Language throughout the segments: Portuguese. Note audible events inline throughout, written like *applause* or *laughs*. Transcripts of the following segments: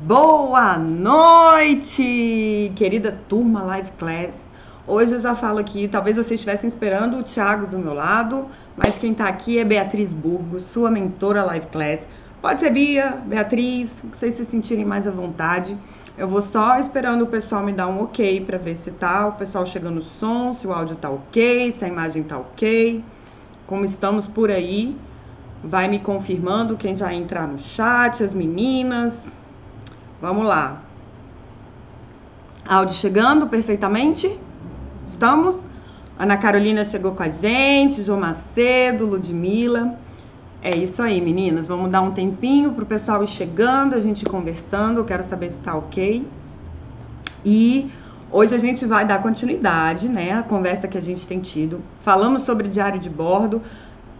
Boa noite, querida turma Live Class. Hoje eu já falo aqui, talvez vocês estivessem esperando o Thiago do meu lado, mas quem tá aqui é Beatriz Burgos, sua mentora Live Class. Pode ser Bia, Beatriz, o que vocês se sentirem mais à vontade. Eu vou só esperando o pessoal me dar um ok para ver se tá, o pessoal chegando no som, se o áudio tá ok, se a imagem tá ok. Como estamos por aí, vai me confirmando quem já entrar no chat, as meninas. Vamos lá. Áudio chegando perfeitamente? Estamos? Ana Carolina chegou com a gente, João Macedo, Ludmilla. É isso aí, meninas. Vamos dar um tempinho pro pessoal ir chegando, a gente conversando. Eu quero saber se tá ok. E hoje a gente vai dar continuidade, né? A conversa que a gente tem tido. Falamos sobre diário de bordo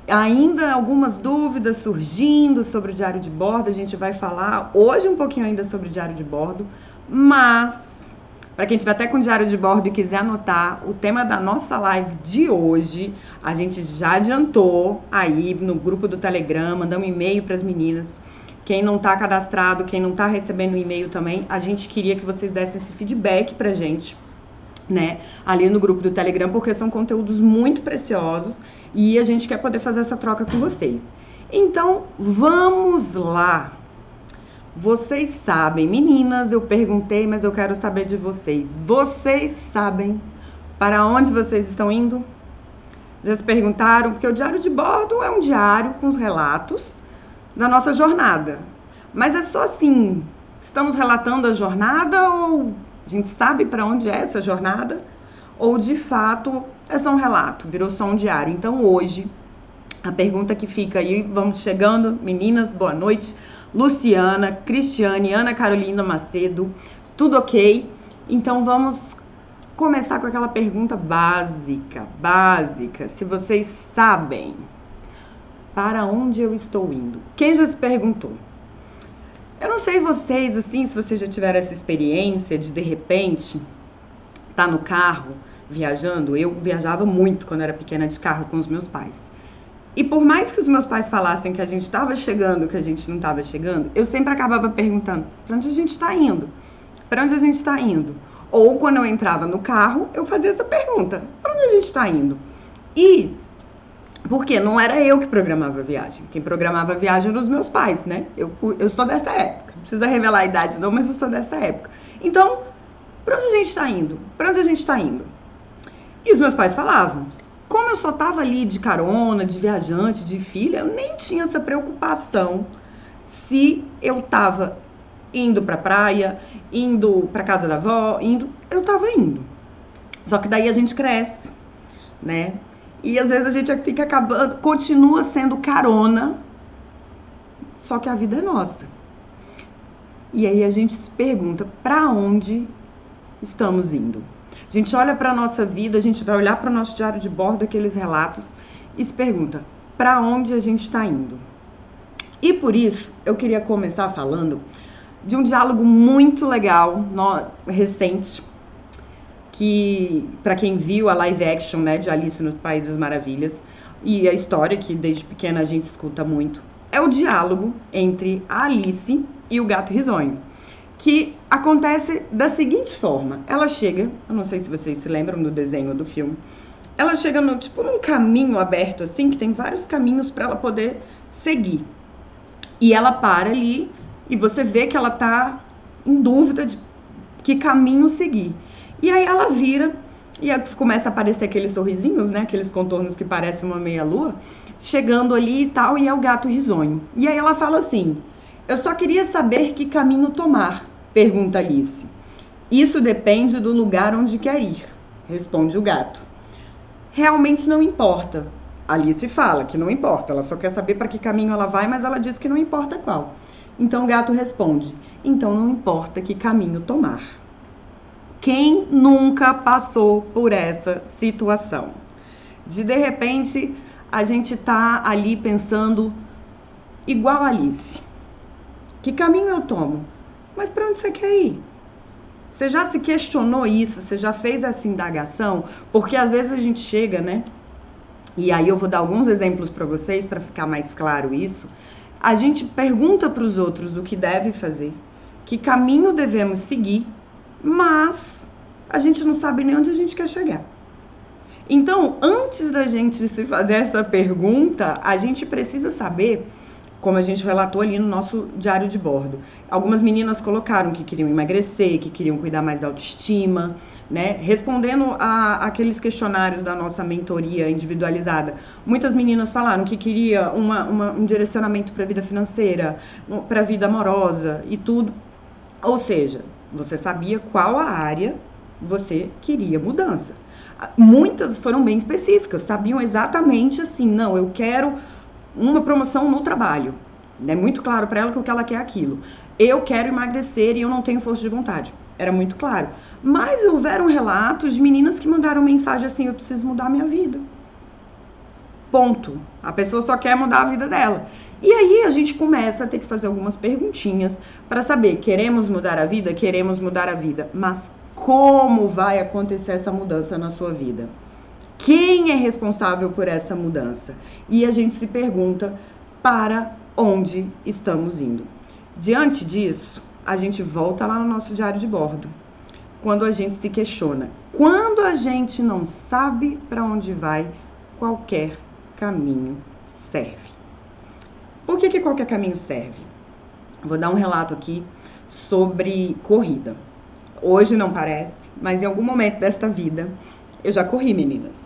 ainda algumas dúvidas surgindo sobre o diário de bordo. A gente vai falar hoje um pouquinho ainda sobre o diário de bordo, mas para quem tiver até com o diário de bordo e quiser anotar, o tema da nossa live de hoje, a gente já adiantou aí no grupo do Telegram, mandamos um e-mail para as meninas. Quem não está cadastrado, quem não está recebendo e-mail também, a gente queria que vocês dessem esse feedback pra gente né, ali no grupo do Telegram, porque são conteúdos muito preciosos e a gente quer poder fazer essa troca com vocês. Então, vamos lá. Vocês sabem, meninas, eu perguntei, mas eu quero saber de vocês. Vocês sabem para onde vocês estão indo? Já se perguntaram? Porque o diário de bordo é um diário com os relatos da nossa jornada. Mas é só assim, estamos relatando a jornada ou a gente sabe para onde é essa jornada? Ou de fato é só um relato, virou só um diário? Então hoje, a pergunta que fica aí, vamos chegando, meninas, boa noite. Luciana, Cristiane, Ana Carolina Macedo, tudo ok? Então vamos começar com aquela pergunta básica, básica. Se vocês sabem para onde eu estou indo? Quem já se perguntou? Eu não sei vocês, assim, se vocês já tiveram essa experiência de de repente tá no carro viajando. Eu viajava muito quando era pequena de carro com os meus pais. E por mais que os meus pais falassem que a gente estava chegando, que a gente não estava chegando, eu sempre acabava perguntando: para onde a gente está indo? Para onde a gente está indo? Ou quando eu entrava no carro, eu fazia essa pergunta: para onde a gente está indo? E porque não era eu que programava a viagem. Quem programava a viagem eram os meus pais, né? Eu, eu sou dessa época. Não precisa revelar a idade, não, mas eu sou dessa época. Então, para onde a gente está indo? Para onde a gente está indo? E os meus pais falavam. Como eu só tava ali de carona, de viajante, de filha, eu nem tinha essa preocupação se eu tava indo pra praia, indo pra casa da avó, indo. Eu tava indo. Só que daí a gente cresce, né? E às vezes a gente fica acabando, continua sendo carona, só que a vida é nossa. E aí a gente se pergunta para onde estamos indo. A gente olha para a nossa vida, a gente vai olhar para o nosso diário de bordo, aqueles relatos, e se pergunta para onde a gente está indo. E por isso eu queria começar falando de um diálogo muito legal, no, recente, que para quem viu a live action, né, de Alice no País das Maravilhas, e a história que desde pequena a gente escuta muito, é o diálogo entre a Alice e o gato risonho, que acontece da seguinte forma: ela chega, eu não sei se vocês se lembram do desenho do filme, ela chega no tipo num caminho aberto assim, que tem vários caminhos para ela poder seguir. E ela para ali e você vê que ela tá em dúvida de que caminho seguir. E aí ela vira e começa a aparecer aqueles sorrisinhos, né? Aqueles contornos que parecem uma meia-lua, chegando ali e tal, e é o gato risonho. E aí ela fala assim: Eu só queria saber que caminho tomar, pergunta Alice. Isso depende do lugar onde quer ir, responde o gato. Realmente não importa. Alice fala que não importa, ela só quer saber para que caminho ela vai, mas ela diz que não importa qual. Então o gato responde: Então não importa que caminho tomar. Quem nunca passou por essa situação? De de repente a gente tá ali pensando igual Alice. Que caminho eu tomo? Mas para onde você quer ir? Você já se questionou isso? Você já fez essa indagação? Porque às vezes a gente chega, né? E aí eu vou dar alguns exemplos para vocês para ficar mais claro isso. A gente pergunta para os outros o que deve fazer, que caminho devemos seguir, mas a gente não sabe nem onde a gente quer chegar. Então, antes da gente se fazer essa pergunta, a gente precisa saber como a gente relatou ali no nosso diário de bordo. Algumas meninas colocaram que queriam emagrecer, que queriam cuidar mais da autoestima, né? Respondendo a aqueles questionários da nossa mentoria individualizada, muitas meninas falaram que queria uma, uma, um direcionamento para a vida financeira, para a vida amorosa e tudo. Ou seja, você sabia qual a área você queria mudança. Muitas foram bem específicas, sabiam exatamente assim, não, eu quero uma promoção no trabalho. É muito claro para ela que o que ela quer é aquilo. Eu quero emagrecer e eu não tenho força de vontade. Era muito claro. Mas houveram relatos de meninas que mandaram mensagem assim: eu preciso mudar a minha vida. Ponto. A pessoa só quer mudar a vida dela. E aí a gente começa a ter que fazer algumas perguntinhas para saber: queremos mudar a vida? Queremos mudar a vida. Mas como vai acontecer essa mudança na sua vida? Quem é responsável por essa mudança? E a gente se pergunta para onde estamos indo. Diante disso, a gente volta lá no nosso diário de bordo. Quando a gente se questiona, quando a gente não sabe para onde vai, qualquer caminho serve. Por que, que qualquer caminho serve? Vou dar um relato aqui sobre corrida. Hoje não parece, mas em algum momento desta vida eu já corri, meninas.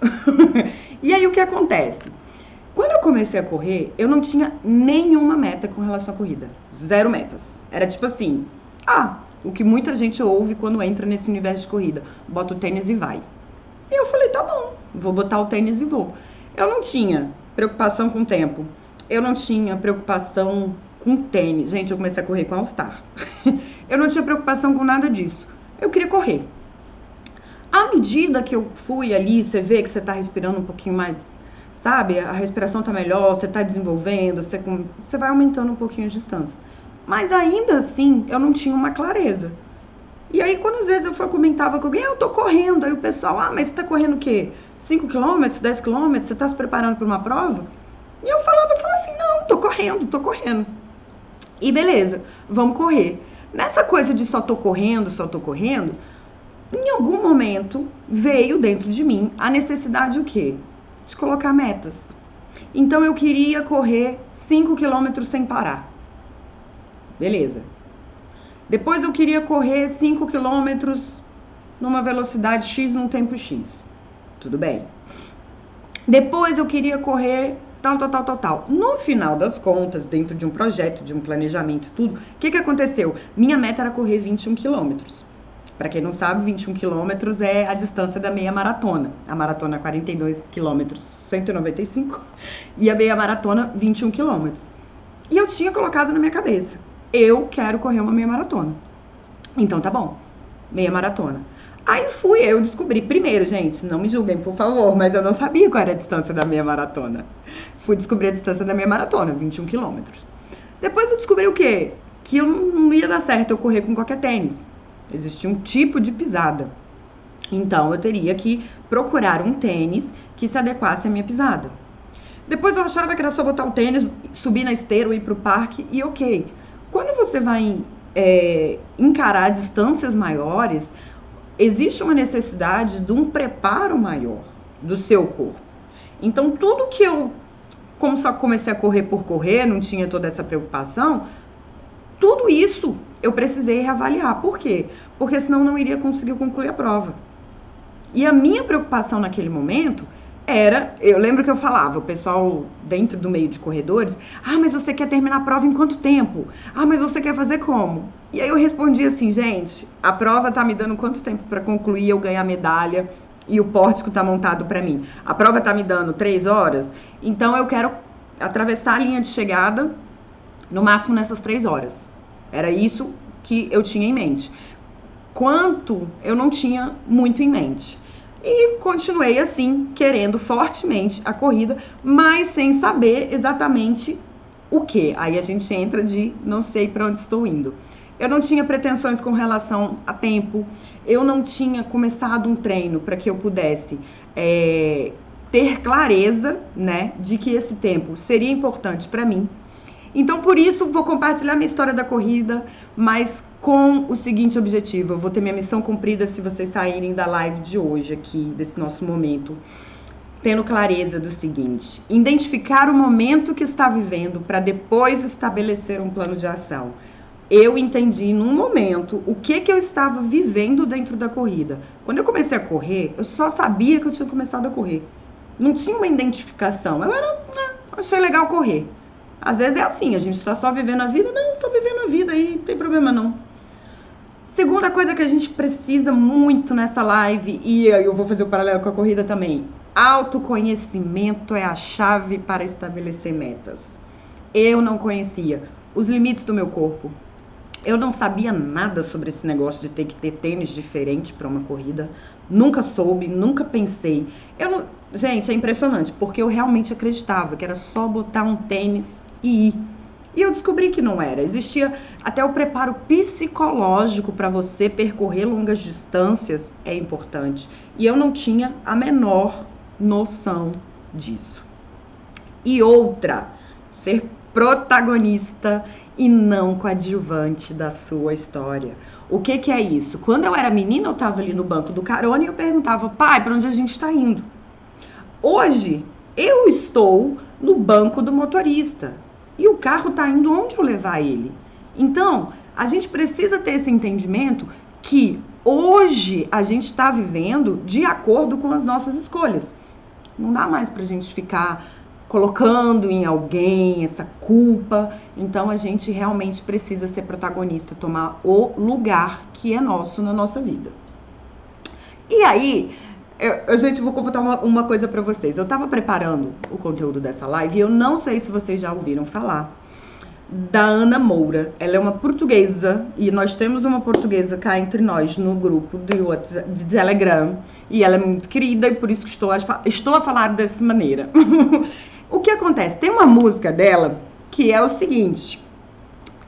*laughs* e aí o que acontece? Quando eu comecei a correr, eu não tinha nenhuma meta com relação à corrida. Zero metas. Era tipo assim: ah, o que muita gente ouve quando entra nesse universo de corrida: bota o tênis e vai. E eu falei: tá bom, vou botar o tênis e vou. Eu não tinha preocupação com o tempo. Eu não tinha preocupação com tênis. Gente, eu comecei a correr com All Star. *laughs* eu não tinha preocupação com nada disso. Eu queria correr. À medida que eu fui ali, você vê que você está respirando um pouquinho mais, sabe? A respiração está melhor, você está desenvolvendo, você, você vai aumentando um pouquinho as distâncias. Mas ainda assim, eu não tinha uma clareza. E aí, quando às vezes eu comentava com alguém, ah, eu tô correndo, aí o pessoal, ah, mas você tá correndo o quê? 5 quilômetros, 10 quilômetros, você tá se preparando para uma prova? E eu falava só assim, não, tô correndo, tô correndo. E beleza, vamos correr. Nessa coisa de só tô correndo, só tô correndo, em algum momento veio dentro de mim a necessidade o quê? De colocar metas. Então eu queria correr 5 quilômetros sem parar. Beleza. Depois eu queria correr 5 quilômetros numa velocidade X num tempo X. Tudo bem. Depois eu queria correr tal, tal, tal, tal, tal. No final das contas, dentro de um projeto, de um planejamento, tudo, o que, que aconteceu? Minha meta era correr 21 quilômetros. Para quem não sabe, 21 quilômetros é a distância da meia maratona. A maratona 42 quilômetros, 195, e a meia maratona 21 quilômetros. E eu tinha colocado na minha cabeça, eu quero correr uma meia maratona. Então tá bom, meia maratona. Aí fui, eu descobri primeiro, gente, não me julguem, por favor, mas eu não sabia qual era a distância da meia maratona. Fui descobrir a distância da meia maratona, 21 quilômetros. Depois eu descobri o quê? Que eu não ia dar certo eu correr com qualquer tênis. Existia um tipo de pisada. Então eu teria que procurar um tênis que se adequasse à minha pisada. Depois eu achava que era só botar o tênis, subir na esteira, ir para o parque e ok. Quando você vai é, encarar distâncias maiores, existe uma necessidade de um preparo maior do seu corpo. Então tudo que eu, como só comecei a correr por correr, não tinha toda essa preocupação, tudo isso eu precisei reavaliar. Por quê? Porque senão não iria conseguir concluir a prova. E a minha preocupação naquele momento era, eu lembro que eu falava, o pessoal dentro do meio de corredores, ah, mas você quer terminar a prova em quanto tempo? Ah, mas você quer fazer como? E aí eu respondi assim, gente, a prova tá me dando quanto tempo para concluir eu ganhar medalha e o pórtico tá montado para mim? A prova tá me dando três horas, então eu quero atravessar a linha de chegada no máximo nessas três horas. Era isso que eu tinha em mente. Quanto eu não tinha muito em mente. E continuei assim, querendo fortemente a corrida, mas sem saber exatamente o que. Aí a gente entra de não sei para onde estou indo. Eu não tinha pretensões com relação a tempo, eu não tinha começado um treino para que eu pudesse é, ter clareza, né, de que esse tempo seria importante para mim Então, por isso, vou compartilhar minha história da corrida, mas com o seguinte objetivo: eu vou ter minha missão cumprida se vocês saírem da live de hoje, aqui, desse nosso momento, tendo clareza do seguinte: identificar o momento que está vivendo para depois estabelecer um plano de ação. Eu entendi num momento o que que eu estava vivendo dentro da corrida. Quando eu comecei a correr, eu só sabia que eu tinha começado a correr. Não tinha uma identificação. Eu era, né, achei legal correr. Às vezes é assim, a gente está só vivendo a vida. Não, tô vivendo a vida aí, não tem problema não. Segunda coisa que a gente precisa muito nessa live, e eu vou fazer o paralelo com a corrida também. Autoconhecimento é a chave para estabelecer metas. Eu não conhecia os limites do meu corpo. Eu não sabia nada sobre esse negócio de ter que ter tênis diferente para uma corrida. Nunca soube, nunca pensei. Eu não... Gente, é impressionante, porque eu realmente acreditava que era só botar um tênis e ir. E eu descobri que não era. Existia até o preparo psicológico para você percorrer longas distâncias é importante. E eu não tinha a menor noção disso. E outra, ser protagonista e não coadjuvante da sua história. O que, que é isso? Quando eu era menina, eu estava ali no banco do carona e eu perguntava, pai, para onde a gente está indo? Hoje, eu estou no banco do motorista e o carro está indo onde eu levar ele. Então, a gente precisa ter esse entendimento que hoje a gente está vivendo de acordo com as nossas escolhas. Não dá mais para a gente ficar colocando em alguém essa culpa. Então a gente realmente precisa ser protagonista, tomar o lugar que é nosso na nossa vida. E aí, eu, gente, vou contar uma, uma coisa para vocês. Eu tava preparando o conteúdo dessa live e eu não sei se vocês já ouviram falar da Ana Moura. Ela é uma portuguesa e nós temos uma portuguesa cá entre nós no grupo de, WhatsApp, de Telegram. E ela é muito querida e por isso que estou a, estou a falar dessa maneira. *laughs* o que acontece? Tem uma música dela que é o seguinte.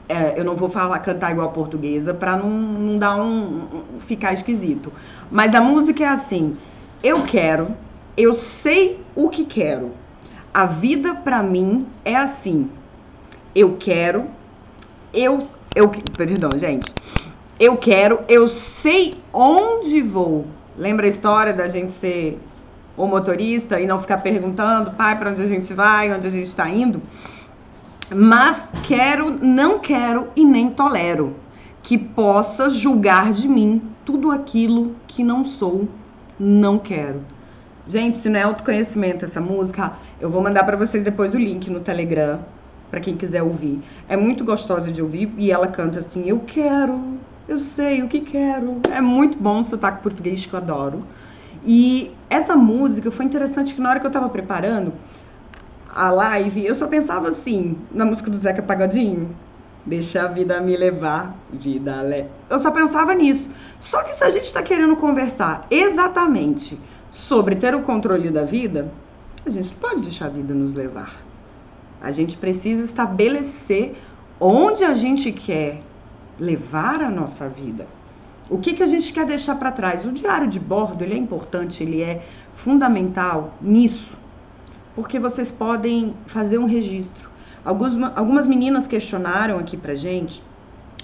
É, eu não vou falar cantar igual a portuguesa para não, não dar um, um ficar esquisito. Mas a música é assim: eu quero, eu sei o que quero. A vida para mim é assim. Eu quero, eu, eu, perdão, gente. Eu quero, eu sei onde vou. Lembra a história da gente ser o motorista e não ficar perguntando, pai, para onde a gente vai, onde a gente está indo? Mas quero, não quero e nem tolero que possa julgar de mim tudo aquilo que não sou não quero. Gente, se não é autoconhecimento essa música, eu vou mandar para vocês depois o link no Telegram para quem quiser ouvir. É muito gostosa de ouvir e ela canta assim: "Eu quero, eu sei o que quero". É muito bom o sotaque português que eu adoro. E essa música foi interessante que na hora que eu tava preparando a live, eu só pensava assim, na música do Zeca Pagodinho, Deixa a vida me levar, vida le... Eu só pensava nisso. Só que se a gente está querendo conversar exatamente sobre ter o controle da vida, a gente pode deixar a vida nos levar. A gente precisa estabelecer onde a gente quer levar a nossa vida. O que, que a gente quer deixar para trás? O diário de bordo ele é importante, ele é fundamental nisso, porque vocês podem fazer um registro. Alguns, algumas meninas questionaram aqui pra gente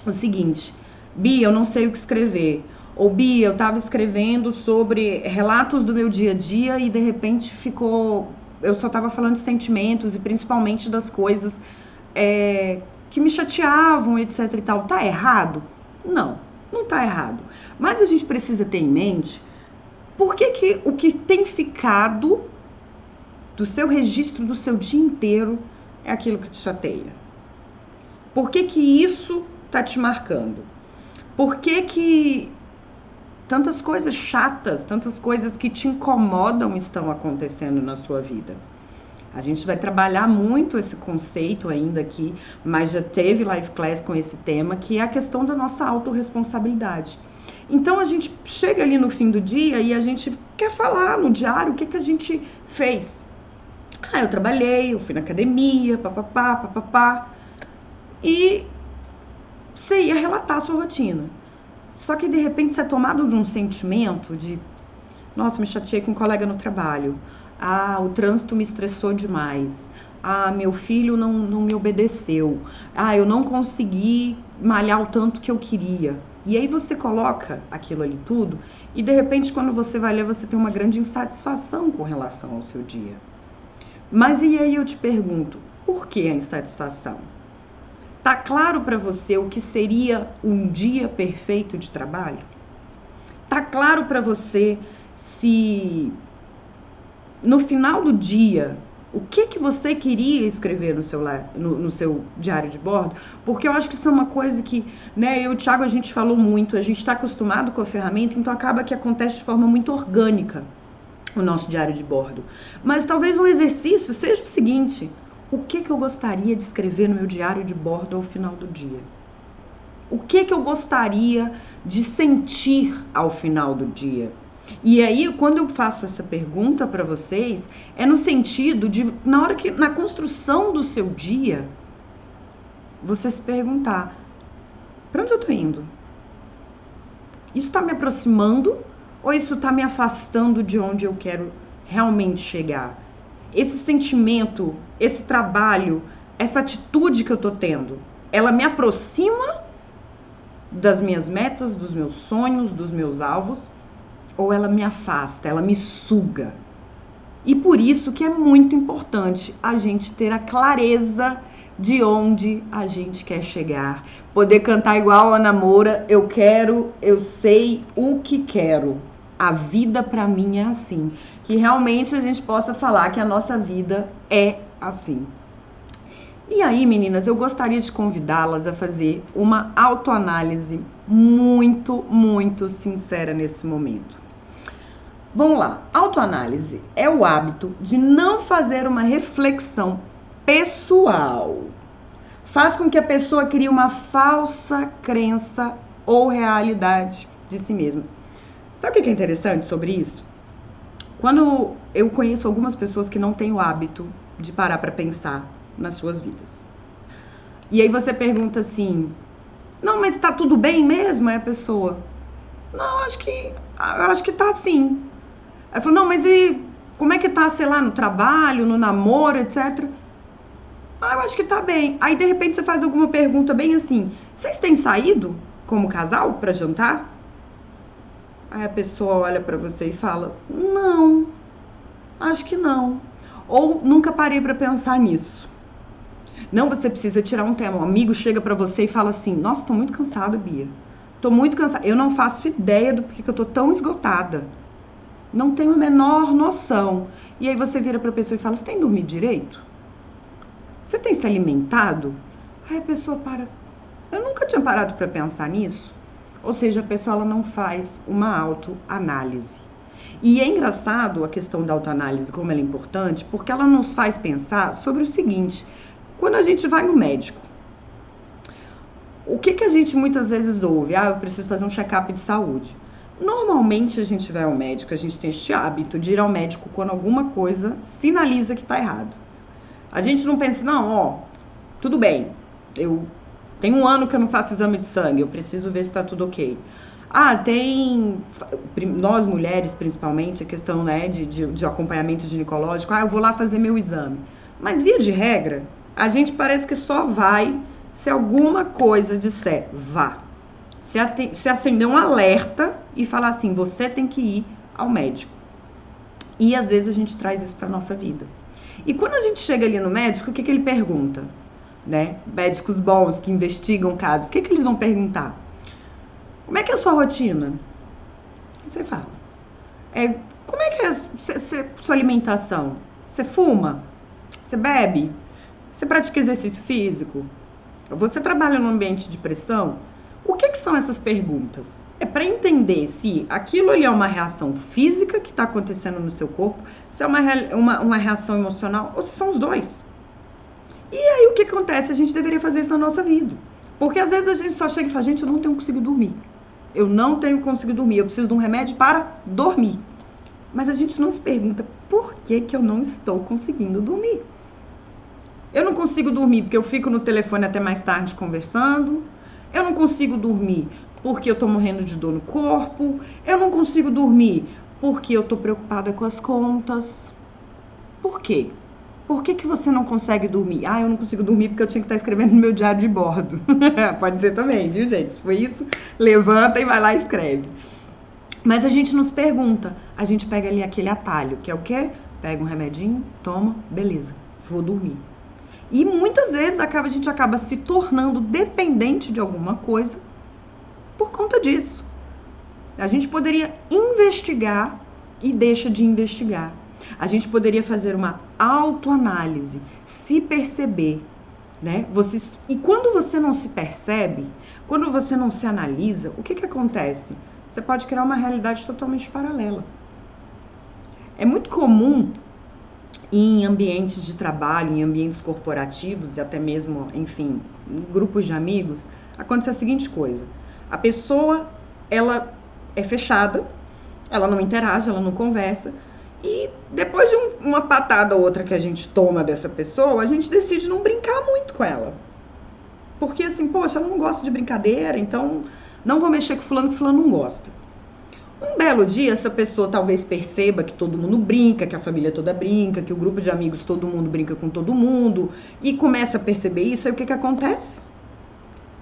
o seguinte: Bia, eu não sei o que escrever. Ou Bia, eu estava escrevendo sobre relatos do meu dia a dia e de repente ficou. Eu só estava falando de sentimentos e principalmente das coisas é, que me chateavam, etc e tal. Tá errado? Não, não tá errado. Mas a gente precisa ter em mente por que, que o que tem ficado do seu registro do seu dia inteiro é aquilo que te chateia? Por que, que isso tá te marcando? Por que, que tantas coisas chatas, tantas coisas que te incomodam estão acontecendo na sua vida? A gente vai trabalhar muito esse conceito ainda aqui, mas já teve live class com esse tema, que é a questão da nossa autorresponsabilidade. Então a gente chega ali no fim do dia e a gente quer falar no diário o que, que a gente fez. Ah, eu trabalhei, eu fui na academia, papapá, papapá. E você ia relatar a sua rotina. Só que de repente você é tomado de um sentimento de nossa, me chateei com um colega no trabalho. Ah, o trânsito me estressou demais. Ah, meu filho não, não me obedeceu. Ah, eu não consegui malhar o tanto que eu queria. E aí você coloca aquilo ali tudo e de repente quando você vai ler você tem uma grande insatisfação com relação ao seu dia. Mas e aí eu te pergunto, por que a insatisfação? Tá claro para você o que seria um dia perfeito de trabalho? Tá claro para você se no final do dia o que, que você queria escrever no seu, no, no, seu diário de bordo, porque eu acho que isso é uma coisa que, né, eu e o Thiago a gente falou muito, a gente está acostumado com a ferramenta, então acaba que acontece de forma muito orgânica o nosso diário de bordo. Mas talvez um exercício seja o seguinte: o que, que eu gostaria de escrever no meu diário de bordo ao final do dia? O que, que eu gostaria de sentir ao final do dia? E aí, quando eu faço essa pergunta para vocês, é no sentido de, na hora que, na construção do seu dia, você se perguntar: para onde eu tô indo? Isso está me aproximando ou isso está me afastando de onde eu quero realmente chegar? Esse sentimento, esse trabalho, essa atitude que eu tô tendo, ela me aproxima das minhas metas, dos meus sonhos, dos meus alvos? ou ela me afasta, ela me suga. E por isso que é muito importante a gente ter a clareza de onde a gente quer chegar. Poder cantar igual a Ana Moura, eu quero, eu sei o que quero. A vida para mim é assim. Que realmente a gente possa falar que a nossa vida é assim. E aí, meninas, eu gostaria de convidá-las a fazer uma autoanálise muito, muito sincera nesse momento. Vamos lá. Autoanálise é o hábito de não fazer uma reflexão pessoal. Faz com que a pessoa crie uma falsa crença ou realidade de si mesma. Sabe o que é interessante sobre isso? Quando eu conheço algumas pessoas que não têm o hábito de parar para pensar nas suas vidas. E aí você pergunta assim: "Não, mas tá tudo bem mesmo?" É a pessoa: "Não, acho que acho que tá assim." Aí falou, não, mas e como é que tá, sei lá, no trabalho, no namoro, etc. Ah, eu acho que tá bem. Aí de repente você faz alguma pergunta bem assim: vocês têm saído como casal para jantar? Aí a pessoa olha para você e fala: não, acho que não. Ou nunca parei para pensar nisso. Não, você precisa tirar um tema. Um amigo chega para você e fala assim: Nossa, tô muito cansada, Bia. Tô muito cansada. Eu não faço ideia do porquê que eu tô tão esgotada não tem a menor noção. E aí você vira para a pessoa e fala: Você tem dormido direito? Você tem se alimentado? Aí a pessoa para. Eu nunca tinha parado para pensar nisso. Ou seja, a pessoa ela não faz uma autoanálise. E é engraçado a questão da autoanálise, como ela é importante, porque ela nos faz pensar sobre o seguinte: quando a gente vai no médico, o que, que a gente muitas vezes ouve? Ah, eu preciso fazer um check-up de saúde. Normalmente a gente vai ao médico, a gente tem este hábito de ir ao médico quando alguma coisa sinaliza que está errado. A gente não pensa, não, ó, tudo bem, eu tenho um ano que eu não faço exame de sangue, eu preciso ver se está tudo ok. Ah, tem nós mulheres principalmente a questão né, de, de, de acompanhamento ginecológico. Ah, eu vou lá fazer meu exame. Mas via de regra, a gente parece que só vai se alguma coisa disser vá se, se acender um alerta e falar assim: você tem que ir ao médico. E às vezes a gente traz isso para nossa vida. E quando a gente chega ali no médico, o que, que ele pergunta? Né? Médicos bons que investigam casos, o que, que eles vão perguntar? Como é que é a sua rotina? Você fala. É, como é que é a sua alimentação? Você fuma? Você bebe? Você pratica exercício físico? Você trabalha num ambiente de pressão? O que, que são essas perguntas? É para entender se aquilo ali é uma reação física que está acontecendo no seu corpo, se é uma, uma, uma reação emocional ou se são os dois. E aí o que acontece? A gente deveria fazer isso na nossa vida. Porque às vezes a gente só chega e fala, gente, eu não tenho conseguido dormir. Eu não tenho conseguido dormir, eu preciso de um remédio para dormir. Mas a gente não se pergunta por que, que eu não estou conseguindo dormir. Eu não consigo dormir porque eu fico no telefone até mais tarde conversando, eu não consigo dormir porque eu tô morrendo de dor no corpo. Eu não consigo dormir porque eu tô preocupada com as contas. Por quê? Por que, que você não consegue dormir? Ah, eu não consigo dormir porque eu tinha que estar escrevendo no meu diário de bordo. *laughs* Pode ser também, viu, gente? Se foi isso, levanta e vai lá e escreve. Mas a gente nos pergunta, a gente pega ali aquele atalho, que é o quê? Pega um remedinho, toma, beleza, vou dormir. E muitas vezes acaba, a gente acaba se tornando dependente de alguma coisa por conta disso. A gente poderia investigar e deixa de investigar. A gente poderia fazer uma autoanálise, se perceber, né? Você, e quando você não se percebe, quando você não se analisa, o que, que acontece? Você pode criar uma realidade totalmente paralela. É muito comum em ambientes de trabalho, em ambientes corporativos e até mesmo, enfim, grupos de amigos, acontecer a seguinte coisa: a pessoa ela é fechada, ela não interage, ela não conversa, e depois de um, uma patada ou outra que a gente toma dessa pessoa, a gente decide não brincar muito com ela. Porque assim, poxa, ela não gosta de brincadeira, então não vou mexer com fulano que fulano não gosta. Um belo dia, essa pessoa talvez perceba que todo mundo brinca, que a família toda brinca, que o grupo de amigos todo mundo brinca com todo mundo, e começa a perceber isso, aí o que, que acontece?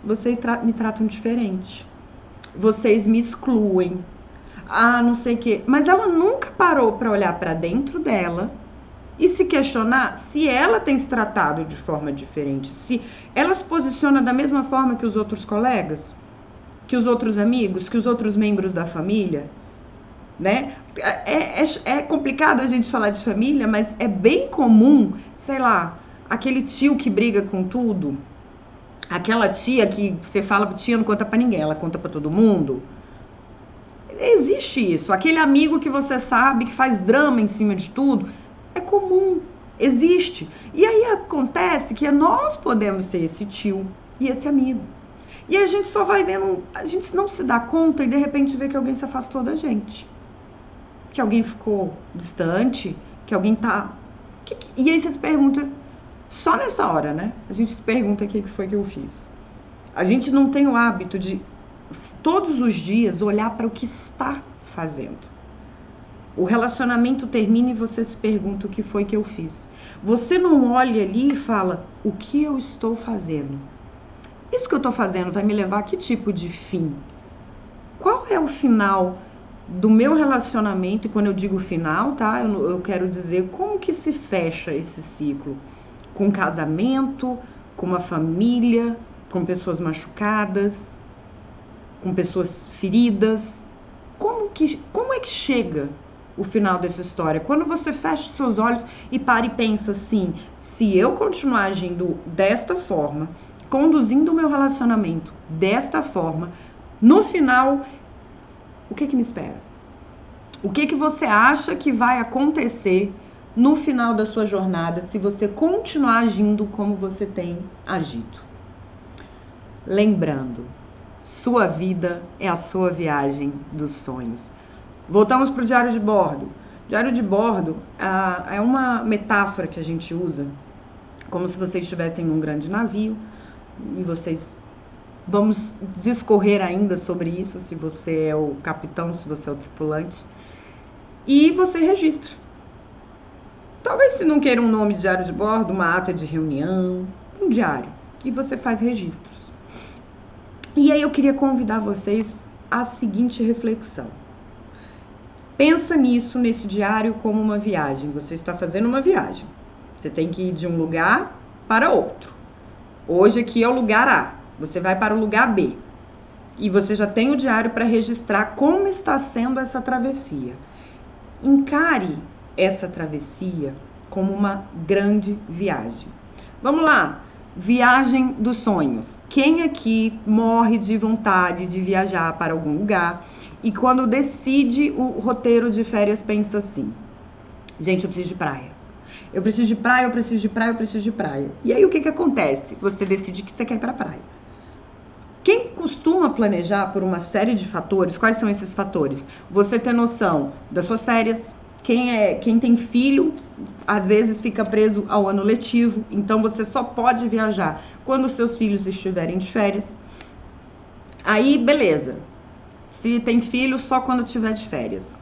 Vocês tra me tratam diferente. Vocês me excluem ah, não sei o quê. Mas ela nunca parou para olhar para dentro dela e se questionar se ela tem se tratado de forma diferente, se ela se posiciona da mesma forma que os outros colegas, que os outros amigos, que os outros membros da família, né? É, é, é complicado a gente falar de família, mas é bem comum, sei lá, aquele tio que briga com tudo, aquela tia que você fala, tia não conta para ninguém, ela conta para todo mundo existe isso. Aquele amigo que você sabe que faz drama em cima de tudo, é comum, existe. E aí acontece que nós podemos ser esse tio e esse amigo. E a gente só vai vendo, a gente não se dá conta e de repente vê que alguém se afastou da gente. Que alguém ficou distante, que alguém tá. Que, e aí você se pergunta, só nessa hora, né? A gente se pergunta o que foi que eu fiz. A gente não tem o hábito de todos os dias olhar para o que está fazendo. O relacionamento termina e você se pergunta o que foi que eu fiz. Você não olha ali e fala o que eu estou fazendo. Isso que eu estou fazendo vai me levar a que tipo de fim? Qual é o final do meu relacionamento? E quando eu digo final, tá? Eu, eu quero dizer como que se fecha esse ciclo? Com casamento, com uma família, com pessoas machucadas, com pessoas feridas. Como, que, como é que chega o final dessa história? Quando você fecha os seus olhos e para e pensa assim: se eu continuar agindo desta forma, conduzindo o meu relacionamento desta forma, no final, o que que me espera? O que que você acha que vai acontecer no final da sua jornada se você continuar agindo como você tem agido? Lembrando, sua vida é a sua viagem dos sonhos. Voltamos para o diário de bordo. Diário de bordo ah, é uma metáfora que a gente usa, como se vocês estivessem num grande navio e vocês. Vamos discorrer ainda sobre isso, se você é o capitão, se você é o tripulante. E você registra. Talvez se não queira um nome de diário de bordo, uma ata de reunião, um diário. E você faz registros. E aí eu queria convidar vocês à seguinte reflexão. Pensa nisso, nesse diário, como uma viagem. Você está fazendo uma viagem. Você tem que ir de um lugar para outro. Hoje aqui é o lugar A. Você vai para o lugar B. E você já tem o diário para registrar como está sendo essa travessia. Encare essa travessia como uma grande viagem. Vamos lá. Viagem dos sonhos. Quem aqui morre de vontade de viajar para algum lugar e quando decide o roteiro de férias pensa assim: gente, eu preciso de praia. Eu preciso de praia, eu preciso de praia, eu preciso de praia. E aí o que que acontece? Você decide que você quer ir para a praia. Quem costuma planejar por uma série de fatores, quais são esses fatores? Você ter noção das suas férias, quem, é, quem tem filho, às vezes fica preso ao ano letivo, então você só pode viajar quando seus filhos estiverem de férias. Aí, beleza. Se tem filho, só quando tiver de férias.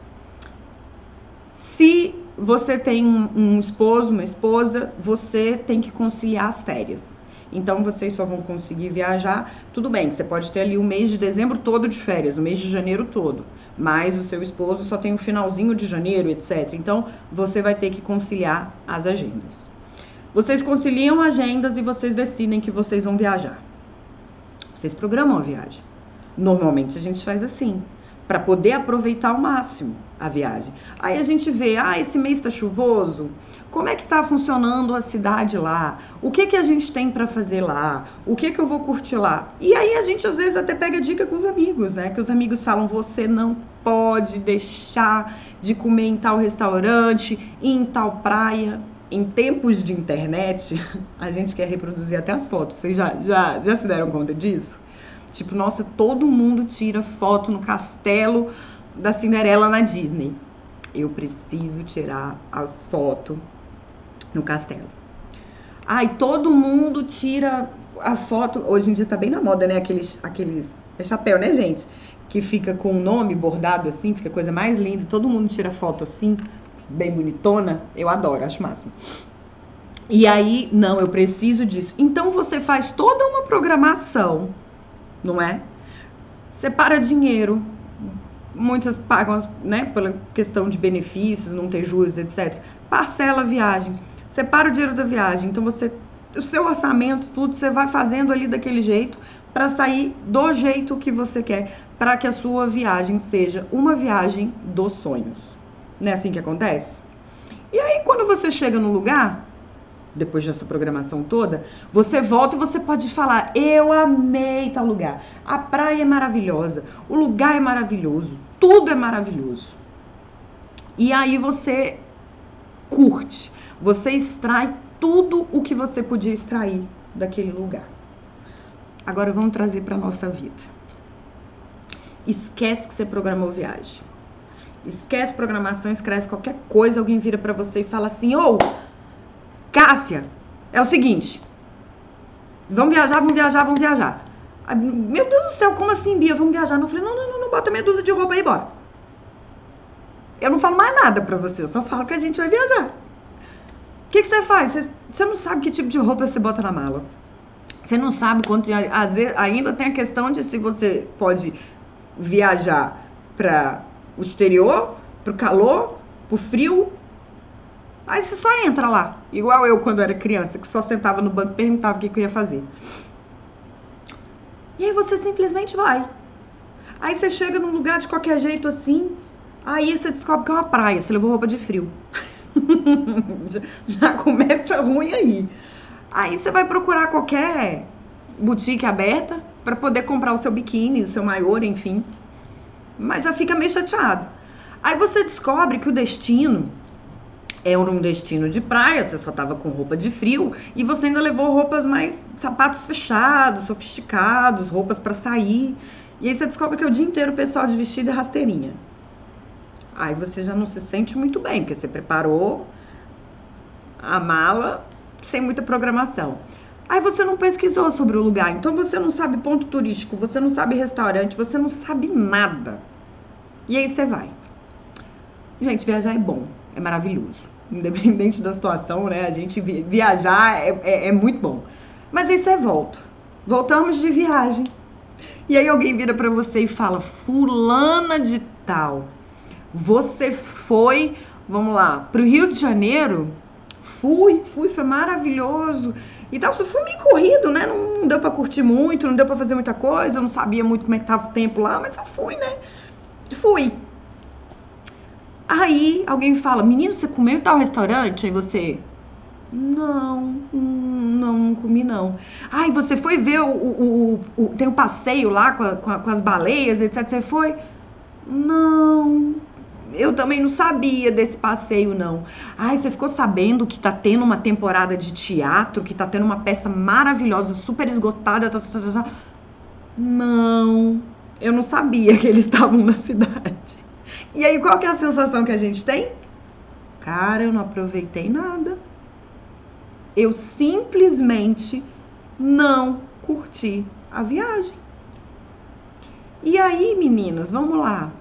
Se você tem um, um esposo, uma esposa, você tem que conciliar as férias. Então vocês só vão conseguir viajar. Tudo bem, você pode ter ali o mês de dezembro todo de férias, o mês de janeiro todo, mas o seu esposo só tem o finalzinho de janeiro, etc. Então você vai ter que conciliar as agendas. Vocês conciliam agendas e vocês decidem que vocês vão viajar. Vocês programam a viagem. Normalmente a gente faz assim para poder aproveitar ao máximo a viagem. Aí a gente vê, ah, esse mês está chuvoso. Como é que está funcionando a cidade lá? O que que a gente tem para fazer lá? O que que eu vou curtir lá? E aí a gente às vezes até pega dica com os amigos, né? Que os amigos falam: "Você não pode deixar de comer em tal restaurante, em tal praia". Em tempos de internet, *laughs* a gente quer reproduzir até as fotos. Vocês já, já, já se deram conta disso? Tipo, nossa, todo mundo tira foto no castelo da Cinderela na Disney. Eu preciso tirar a foto no castelo. Ai, todo mundo tira a foto. Hoje em dia tá bem na moda, né? Aqueles, aqueles é chapéu, né, gente? Que fica com o nome bordado assim, fica coisa mais linda. Todo mundo tira foto assim, bem bonitona. Eu adoro, acho máximo. E aí, não, eu preciso disso. Então você faz toda uma programação não é? Separa dinheiro. Muitas pagam, né, pela questão de benefícios, não ter juros, etc. Parcela a viagem. Separa o dinheiro da viagem. Então você o seu orçamento, tudo você vai fazendo ali daquele jeito para sair do jeito que você quer, para que a sua viagem seja uma viagem dos sonhos. Não é assim que acontece? E aí quando você chega no lugar, depois dessa programação toda, você volta e você pode falar: Eu amei tal lugar. A praia é maravilhosa, o lugar é maravilhoso, tudo é maravilhoso. E aí você curte, você extrai tudo o que você podia extrair daquele lugar. Agora vamos trazer para nossa vida. Esquece que você programou viagem. Esquece programação, esquece qualquer coisa, alguém vira para você e fala assim: "Ou, oh, É o seguinte. Vamos viajar, vamos viajar, vamos viajar. Meu Deus do céu, como assim, Bia? Vamos viajar? Não, falei, não, não, não, não, bota meia dúzia de roupa aí, bora. Eu não falo mais nada pra você, eu só falo que a gente vai viajar. O que, que você faz? Você, você não sabe que tipo de roupa você bota na mala. Você não sabe quanto. Às vezes, ainda tem a questão de se você pode viajar para o exterior, para o calor, para o frio Aí você só entra lá. Igual eu quando era criança, que só sentava no banco e perguntava o que, que eu ia fazer. E aí você simplesmente vai. Aí você chega num lugar de qualquer jeito assim, aí você descobre que é uma praia, você levou roupa de frio. *laughs* já, já começa ruim aí. Aí você vai procurar qualquer boutique aberta para poder comprar o seu biquíni, o seu maior, enfim. Mas já fica meio chateado. Aí você descobre que o destino é um destino de praia, você só tava com roupa de frio e você ainda levou roupas mais sapatos fechados, sofisticados, roupas para sair. E aí você descobre que é o dia inteiro o pessoal de vestido e rasteirinha. Aí você já não se sente muito bem, porque você preparou a mala sem muita programação. Aí você não pesquisou sobre o lugar, então você não sabe ponto turístico, você não sabe restaurante, você não sabe nada. E aí você vai. Gente, viajar é bom é maravilhoso. *laughs* Independente da situação, né? A gente viajar é, é, é muito bom. Mas aí você volta. Voltamos de viagem. E aí alguém vira para você e fala: Fulana de Tal, você foi, vamos lá, pro Rio de Janeiro? Fui, fui, foi maravilhoso. E tal, você foi meio corrido, né? Não, deu para curtir muito, não deu para fazer muita coisa, eu não sabia muito como é que tava o tempo lá, mas eu fui, né? Fui. Aí alguém fala, menino, você comeu tal restaurante? Aí você, não, não, não comi não. Ai, você foi ver o, o, o, o tem um passeio lá com, a, com, a, com, as baleias, etc. Você foi? Não, eu também não sabia desse passeio não. Ai, você ficou sabendo que tá tendo uma temporada de teatro, que tá tendo uma peça maravilhosa, super esgotada, tá, tá, tá, tá. Não, eu não sabia *laughs* que eles estavam na cidade. E aí, qual que é a sensação que a gente tem? Cara, eu não aproveitei nada. Eu simplesmente não curti a viagem. E aí, meninas, vamos lá.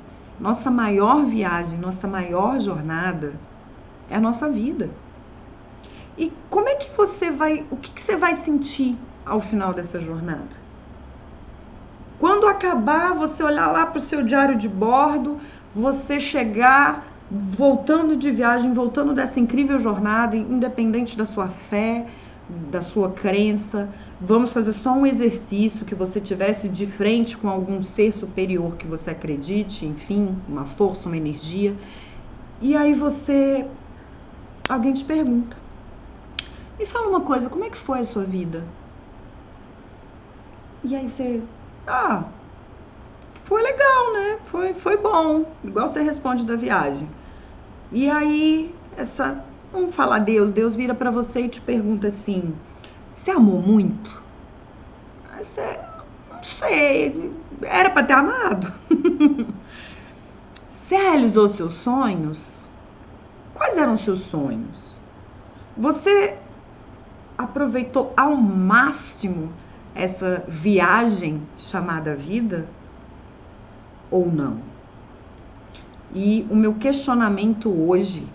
Nossa maior viagem, nossa maior jornada é a nossa vida. E como é que você vai, o que, que você vai sentir ao final dessa jornada? Quando acabar, você olhar lá para o seu diário de bordo, você chegar voltando de viagem, voltando dessa incrível jornada, independente da sua fé, da sua crença, vamos fazer só um exercício que você tivesse de frente com algum ser superior que você acredite, enfim, uma força, uma energia. E aí você alguém te pergunta: "Me fala uma coisa, como é que foi a sua vida?" E aí você: "Ah, foi legal, né? Foi foi bom." Igual você responde da viagem. E aí essa Vamos falar Deus. Deus vira para você e te pergunta assim: Você amou muito? Você, não sei. Era para ter amado. *laughs* você realizou seus sonhos? Quais eram seus sonhos? Você aproveitou ao máximo essa viagem chamada vida ou não? E o meu questionamento hoje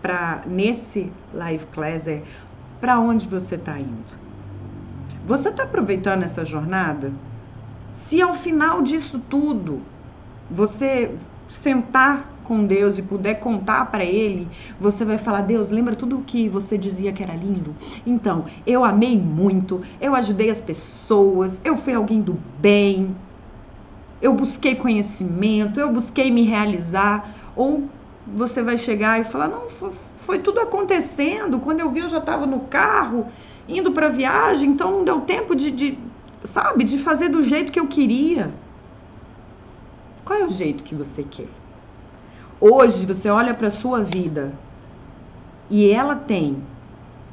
para nesse live class é para onde você está indo? Você está aproveitando essa jornada? Se ao final disso tudo você sentar com Deus e puder contar para Ele, você vai falar: Deus, lembra tudo o que você dizia que era lindo? Então, eu amei muito, eu ajudei as pessoas, eu fui alguém do bem, eu busquei conhecimento, eu busquei me realizar. Ou você vai chegar e falar: não, foi tudo acontecendo. Quando eu vi, eu já estava no carro, indo para viagem, então não deu tempo de, de, sabe, de fazer do jeito que eu queria. Qual é o jeito que você quer? Hoje você olha para sua vida e ela tem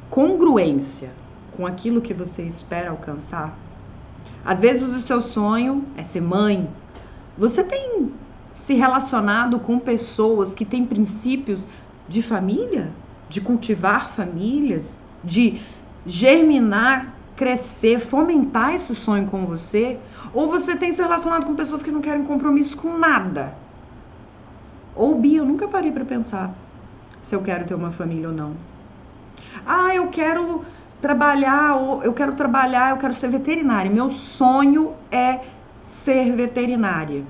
congruência com aquilo que você espera alcançar. Às vezes o seu sonho é ser mãe. Você tem se relacionado com pessoas que têm princípios de família, de cultivar famílias, de germinar, crescer, fomentar esse sonho com você, ou você tem se relacionado com pessoas que não querem compromisso com nada. Ou Bia, eu nunca parei para pensar se eu quero ter uma família ou não. Ah, eu quero trabalhar, eu quero trabalhar, eu quero ser veterinária. Meu sonho é ser veterinária.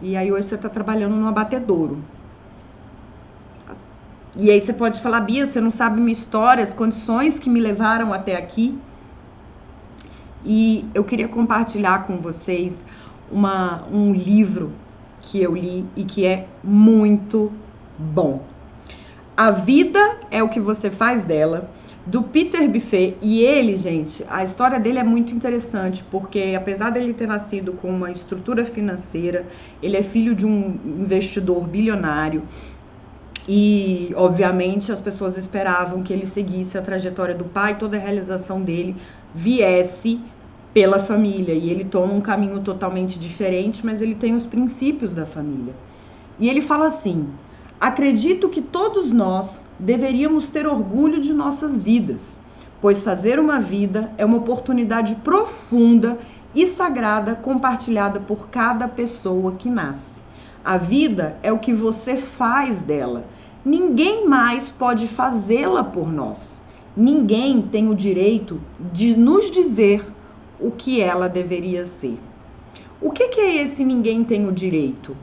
E aí hoje você está trabalhando no abatedouro. E aí você pode falar, Bia, você não sabe minha história, as condições que me levaram até aqui. E eu queria compartilhar com vocês uma, um livro que eu li e que é muito bom. A vida é o que você faz dela do Peter Buffet. E ele, gente, a história dele é muito interessante, porque apesar dele ter nascido com uma estrutura financeira, ele é filho de um investidor bilionário. E, obviamente, as pessoas esperavam que ele seguisse a trajetória do pai, toda a realização dele viesse pela família. E ele toma um caminho totalmente diferente, mas ele tem os princípios da família. E ele fala assim: Acredito que todos nós deveríamos ter orgulho de nossas vidas, pois fazer uma vida é uma oportunidade profunda e sagrada compartilhada por cada pessoa que nasce. A vida é o que você faz dela. Ninguém mais pode fazê-la por nós. Ninguém tem o direito de nos dizer o que ela deveria ser. O que, que é esse ninguém tem o direito?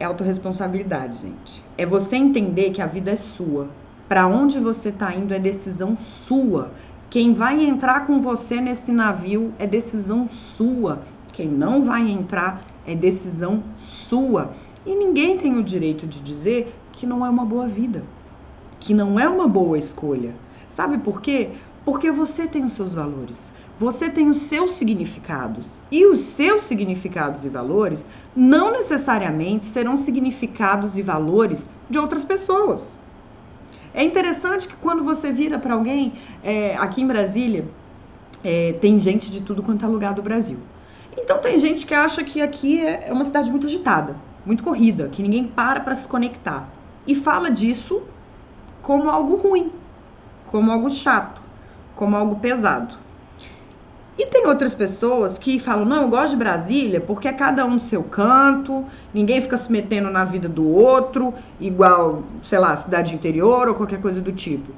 É autorresponsabilidade, gente. É você entender que a vida é sua. Para onde você está indo é decisão sua. Quem vai entrar com você nesse navio é decisão sua. Quem não vai entrar é decisão sua. E ninguém tem o direito de dizer que não é uma boa vida, que não é uma boa escolha. Sabe por quê? Porque você tem os seus valores você tem os seus significados. E os seus significados e valores não necessariamente serão significados e valores de outras pessoas. É interessante que quando você vira para alguém, é, aqui em Brasília, é, tem gente de tudo quanto é lugar do Brasil. Então tem gente que acha que aqui é, é uma cidade muito agitada, muito corrida, que ninguém para para se conectar. E fala disso como algo ruim, como algo chato, como algo pesado. E tem outras pessoas que falam: não, eu gosto de Brasília porque é cada um no seu canto, ninguém fica se metendo na vida do outro, igual, sei lá, cidade interior ou qualquer coisa do tipo.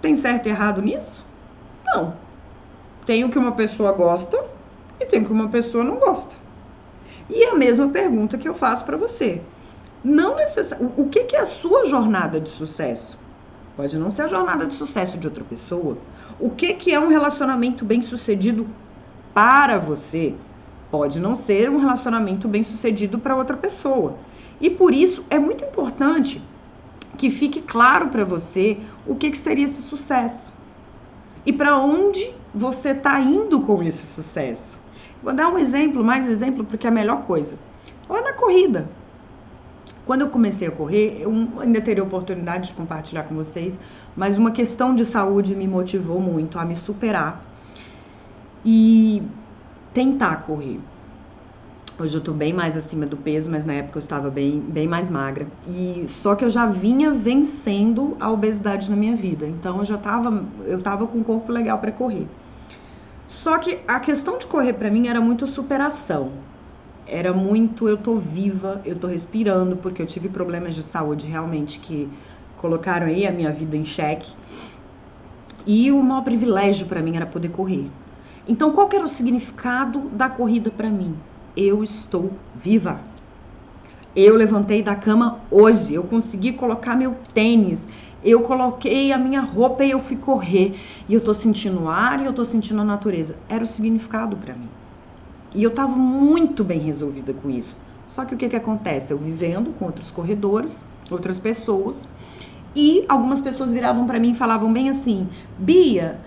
Tem certo e errado nisso? Não. Tem o que uma pessoa gosta e tem o que uma pessoa não gosta. E é a mesma pergunta que eu faço para você. Não necessariamente. O que é a sua jornada de sucesso? Pode não ser a jornada de sucesso de outra pessoa. O que, que é um relacionamento bem sucedido para você? Pode não ser um relacionamento bem sucedido para outra pessoa. E por isso é muito importante que fique claro para você o que, que seria esse sucesso e para onde você está indo com esse sucesso. Vou dar um exemplo, mais exemplo, porque é a melhor coisa. Lá na corrida, quando eu comecei a correr, eu ainda teria oportunidade de compartilhar com vocês, mas uma questão de saúde me motivou muito a me superar e tentar correr. Hoje eu tô bem mais acima do peso, mas na época eu estava bem, bem mais magra. E só que eu já vinha vencendo a obesidade na minha vida. Então eu já tava, eu tava com um corpo legal para correr. Só que a questão de correr para mim era muito superação era muito eu tô viva, eu tô respirando, porque eu tive problemas de saúde realmente que colocaram aí a minha vida em xeque. E o maior privilégio para mim era poder correr. Então, qual era o significado da corrida para mim? Eu estou viva. Eu levantei da cama hoje, eu consegui colocar meu tênis, eu coloquei a minha roupa e eu fui correr. E eu tô sentindo o ar e eu tô sentindo a natureza. Era o significado para mim. E eu estava muito bem resolvida com isso. Só que o que, que acontece? Eu vivendo com outros corredores, outras pessoas, e algumas pessoas viravam para mim e falavam bem assim: Bia,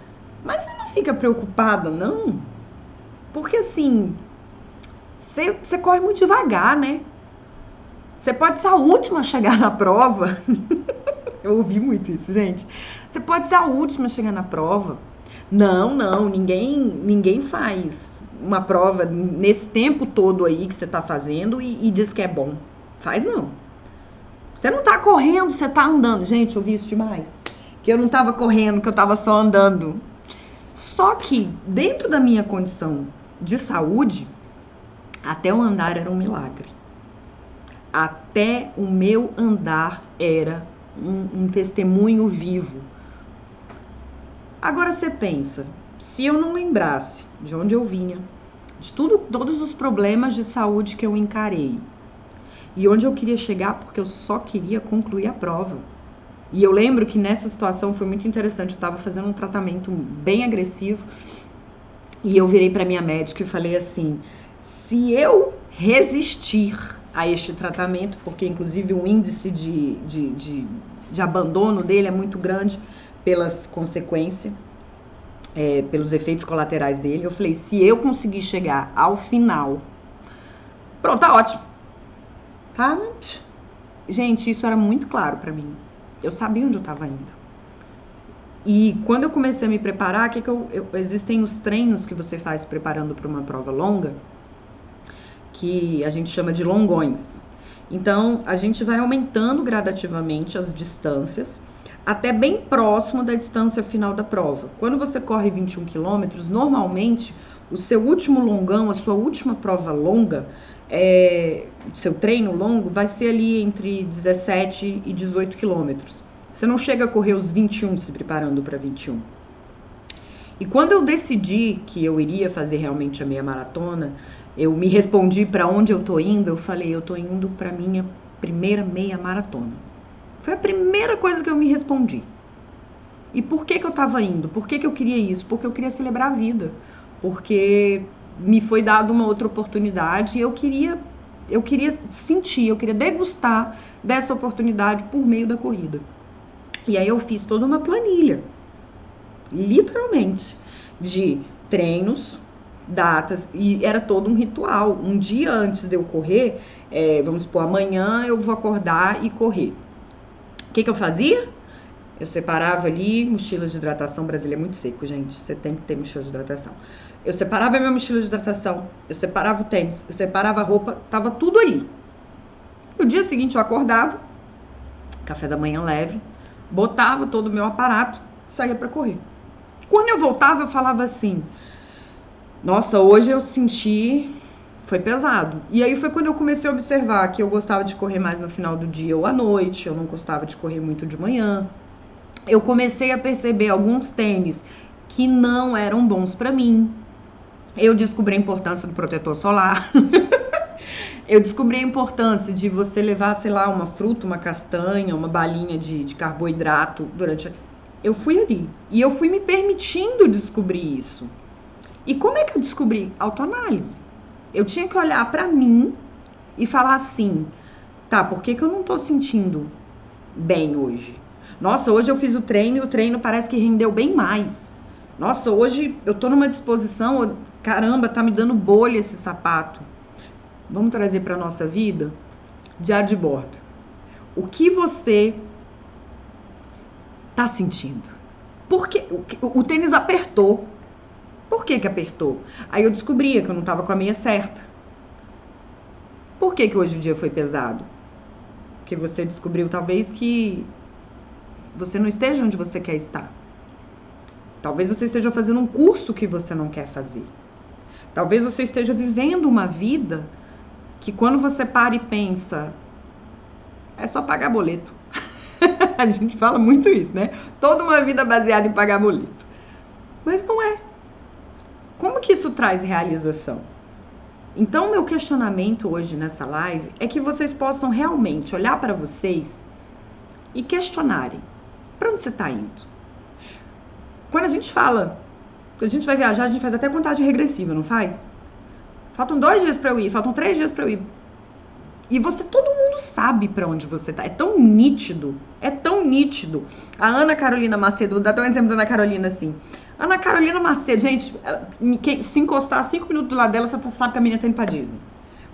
mas você não fica preocupada, não? Porque assim, você, você corre muito devagar, né? Você pode ser a última a chegar na prova. *laughs* Eu ouvi muito isso, gente. Você pode ser a última a chegar na prova. Não, não, ninguém, ninguém faz uma prova nesse tempo todo aí que você tá fazendo e, e diz que é bom. Faz não. Você não tá correndo, você tá andando. Gente, eu vi isso demais. Que eu não tava correndo, que eu tava só andando. Só que, dentro da minha condição de saúde, até o andar era um milagre. Até o meu andar era um, um testemunho vivo. Agora você pensa, se eu não lembrasse de onde eu vinha, de tudo, todos os problemas de saúde que eu encarei e onde eu queria chegar porque eu só queria concluir a prova. E eu lembro que nessa situação foi muito interessante. Eu estava fazendo um tratamento bem agressivo e eu virei para minha médica e falei assim: se eu resistir a este tratamento, porque inclusive o índice de, de, de, de abandono dele é muito grande pelas consequências, é, pelos efeitos colaterais dele. Eu falei, se eu conseguir chegar ao final, pronto, tá ótimo. Tá? Gente, isso era muito claro para mim. Eu sabia onde eu estava indo. E quando eu comecei a me preparar, que, que eu, eu, existem os treinos que você faz preparando para uma prova longa, que a gente chama de longões. Então, a gente vai aumentando gradativamente as distâncias até bem próximo da distância final da prova. Quando você corre 21 quilômetros, normalmente o seu último longão, a sua última prova longa, é, seu treino longo, vai ser ali entre 17 e 18 quilômetros. Você não chega a correr os 21 se preparando para 21. E quando eu decidi que eu iria fazer realmente a meia maratona, eu me respondi para onde eu tô indo, eu falei, eu tô indo para minha primeira meia maratona. Foi a primeira coisa que eu me respondi. E por que, que eu estava indo? Por que, que eu queria isso? Porque eu queria celebrar a vida. Porque me foi dada uma outra oportunidade e eu queria eu queria sentir, eu queria degustar dessa oportunidade por meio da corrida. E aí eu fiz toda uma planilha, literalmente, de treinos, datas, e era todo um ritual. Um dia antes de eu correr, é, vamos supor, amanhã eu vou acordar e correr que, que eu fazia? Eu separava ali, mochila de hidratação, Brasília é muito seco, gente. Você tem que ter mochila de hidratação. Eu separava minha mochila de hidratação, eu separava o tênis, eu separava a roupa, tava tudo ali. No dia seguinte eu acordava, café da manhã leve, botava todo o meu aparato, saía para correr. Quando eu voltava, eu falava assim: Nossa, hoje eu senti foi pesado. E aí foi quando eu comecei a observar que eu gostava de correr mais no final do dia ou à noite, eu não gostava de correr muito de manhã. Eu comecei a perceber alguns tênis que não eram bons para mim. Eu descobri a importância do protetor solar. *laughs* eu descobri a importância de você levar, sei lá, uma fruta, uma castanha, uma balinha de, de carboidrato durante. Eu fui ali. E eu fui me permitindo descobrir isso. E como é que eu descobri? Autoanálise. Eu tinha que olhar para mim e falar assim: tá, por que, que eu não tô sentindo bem hoje? Nossa, hoje eu fiz o treino e o treino parece que rendeu bem mais. Nossa, hoje eu tô numa disposição, caramba, tá me dando bolha esse sapato. Vamos trazer para nossa vida diário de bordo. O que você tá sentindo? Porque o, o tênis apertou. Por que que apertou? Aí eu descobria que eu não estava com a meia certa. Por que que hoje o dia foi pesado? Porque você descobriu talvez que você não esteja onde você quer estar. Talvez você esteja fazendo um curso que você não quer fazer. Talvez você esteja vivendo uma vida que quando você para e pensa, é só pagar boleto. *laughs* a gente fala muito isso, né? Toda uma vida baseada em pagar boleto. Mas não é. Como que isso traz realização? Então, meu questionamento hoje nessa live é que vocês possam realmente olhar para vocês e questionarem: para onde você está indo? Quando a gente fala, quando a gente vai viajar, a gente faz até contagem regressiva, não faz? Faltam dois dias para eu ir, faltam três dias para eu ir. E você, todo mundo sabe para onde você tá. É tão nítido, é tão nítido. A Ana Carolina Macedo, dar um exemplo da Ana Carolina assim. Ana Carolina Macedo, gente, se encostar cinco minutos do lado dela, você sabe que a menina tá indo pra Disney.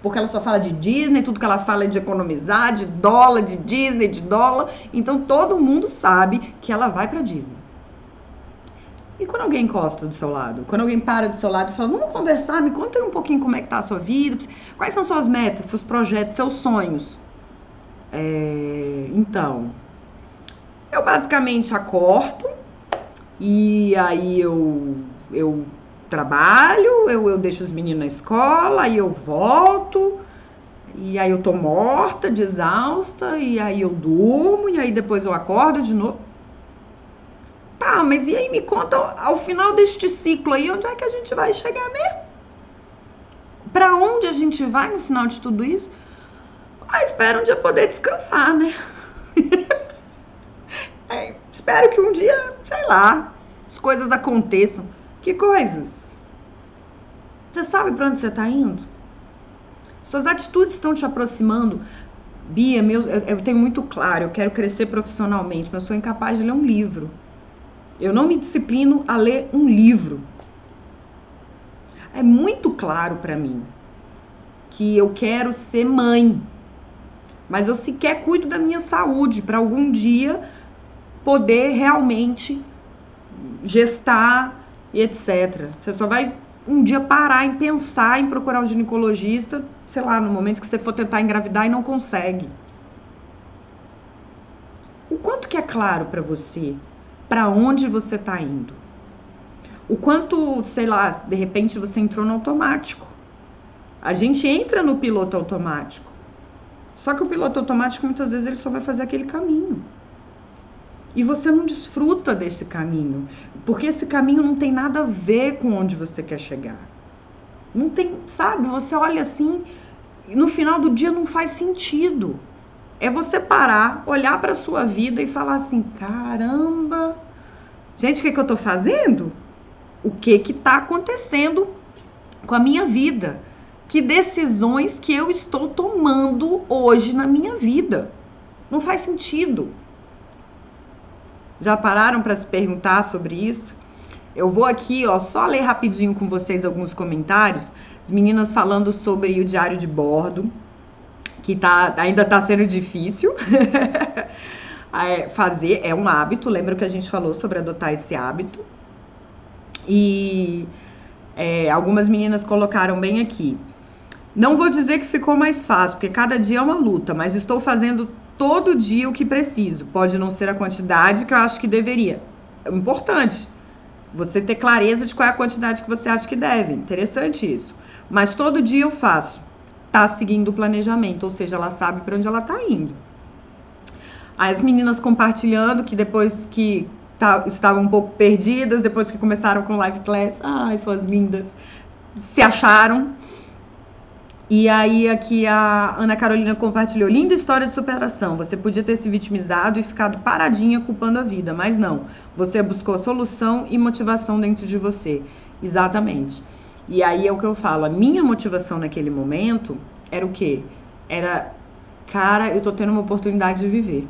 Porque ela só fala de Disney, tudo que ela fala é de economizar, de dólar, de Disney, de dólar. Então todo mundo sabe que ela vai pra Disney. E quando alguém encosta do seu lado? Quando alguém para do seu lado e fala, vamos conversar, me conta um pouquinho como é que tá a sua vida, quais são suas metas, seus projetos, seus sonhos. É, então, eu basicamente acordo, e aí eu, eu trabalho, eu, eu deixo os meninos na escola, aí eu volto, e aí eu tô morta, de exausta, e aí eu durmo, e aí depois eu acordo de novo. Tá, mas e aí me conta ao final deste ciclo aí, onde é que a gente vai chegar mesmo? Para onde a gente vai no final de tudo isso? Ah, espero um dia poder descansar, né? *laughs* é, espero que um dia, sei lá, as coisas aconteçam. Que coisas? Você sabe para onde você está indo? Suas atitudes estão te aproximando. Bia, meu, eu, eu tenho muito claro, eu quero crescer profissionalmente, mas eu sou incapaz de ler um livro. Eu não me disciplino a ler um livro. É muito claro para mim que eu quero ser mãe, mas eu sequer cuido da minha saúde para algum dia poder realmente gestar e etc. Você só vai um dia parar em pensar em procurar um ginecologista, sei lá, no momento que você for tentar engravidar e não consegue. O quanto que é claro para você para onde você está indo? O quanto, sei lá, de repente você entrou no automático. A gente entra no piloto automático. Só que o piloto automático muitas vezes ele só vai fazer aquele caminho e você não desfruta desse caminho, porque esse caminho não tem nada a ver com onde você quer chegar. Não tem, sabe? Você olha assim no final do dia não faz sentido. É você parar, olhar para sua vida e falar assim: caramba, gente, o que, que eu tô fazendo? O que que tá acontecendo com a minha vida? Que decisões que eu estou tomando hoje na minha vida? Não faz sentido. Já pararam para se perguntar sobre isso? Eu vou aqui, ó, só ler rapidinho com vocês alguns comentários. As meninas falando sobre o diário de bordo, que tá, ainda está sendo difícil *laughs* é, fazer, é um hábito. Lembra que a gente falou sobre adotar esse hábito? E é, algumas meninas colocaram bem aqui. Não vou dizer que ficou mais fácil, porque cada dia é uma luta, mas estou fazendo todo dia o que preciso. Pode não ser a quantidade que eu acho que deveria. É importante. Você ter clareza de qual é a quantidade que você acha que deve. Interessante isso. Mas todo dia eu faço. Tá seguindo o planejamento, ou seja, ela sabe para onde ela tá indo. As meninas compartilhando que depois que tá, estavam um pouco perdidas, depois que começaram com live class, ai, suas lindas, se acharam. E aí aqui a Ana Carolina compartilhou, linda história de superação. Você podia ter se vitimizado e ficado paradinha culpando a vida, mas não. Você buscou solução e motivação dentro de você. Exatamente. E aí é o que eu falo, a minha motivação naquele momento era o quê? Era, cara, eu tô tendo uma oportunidade de viver.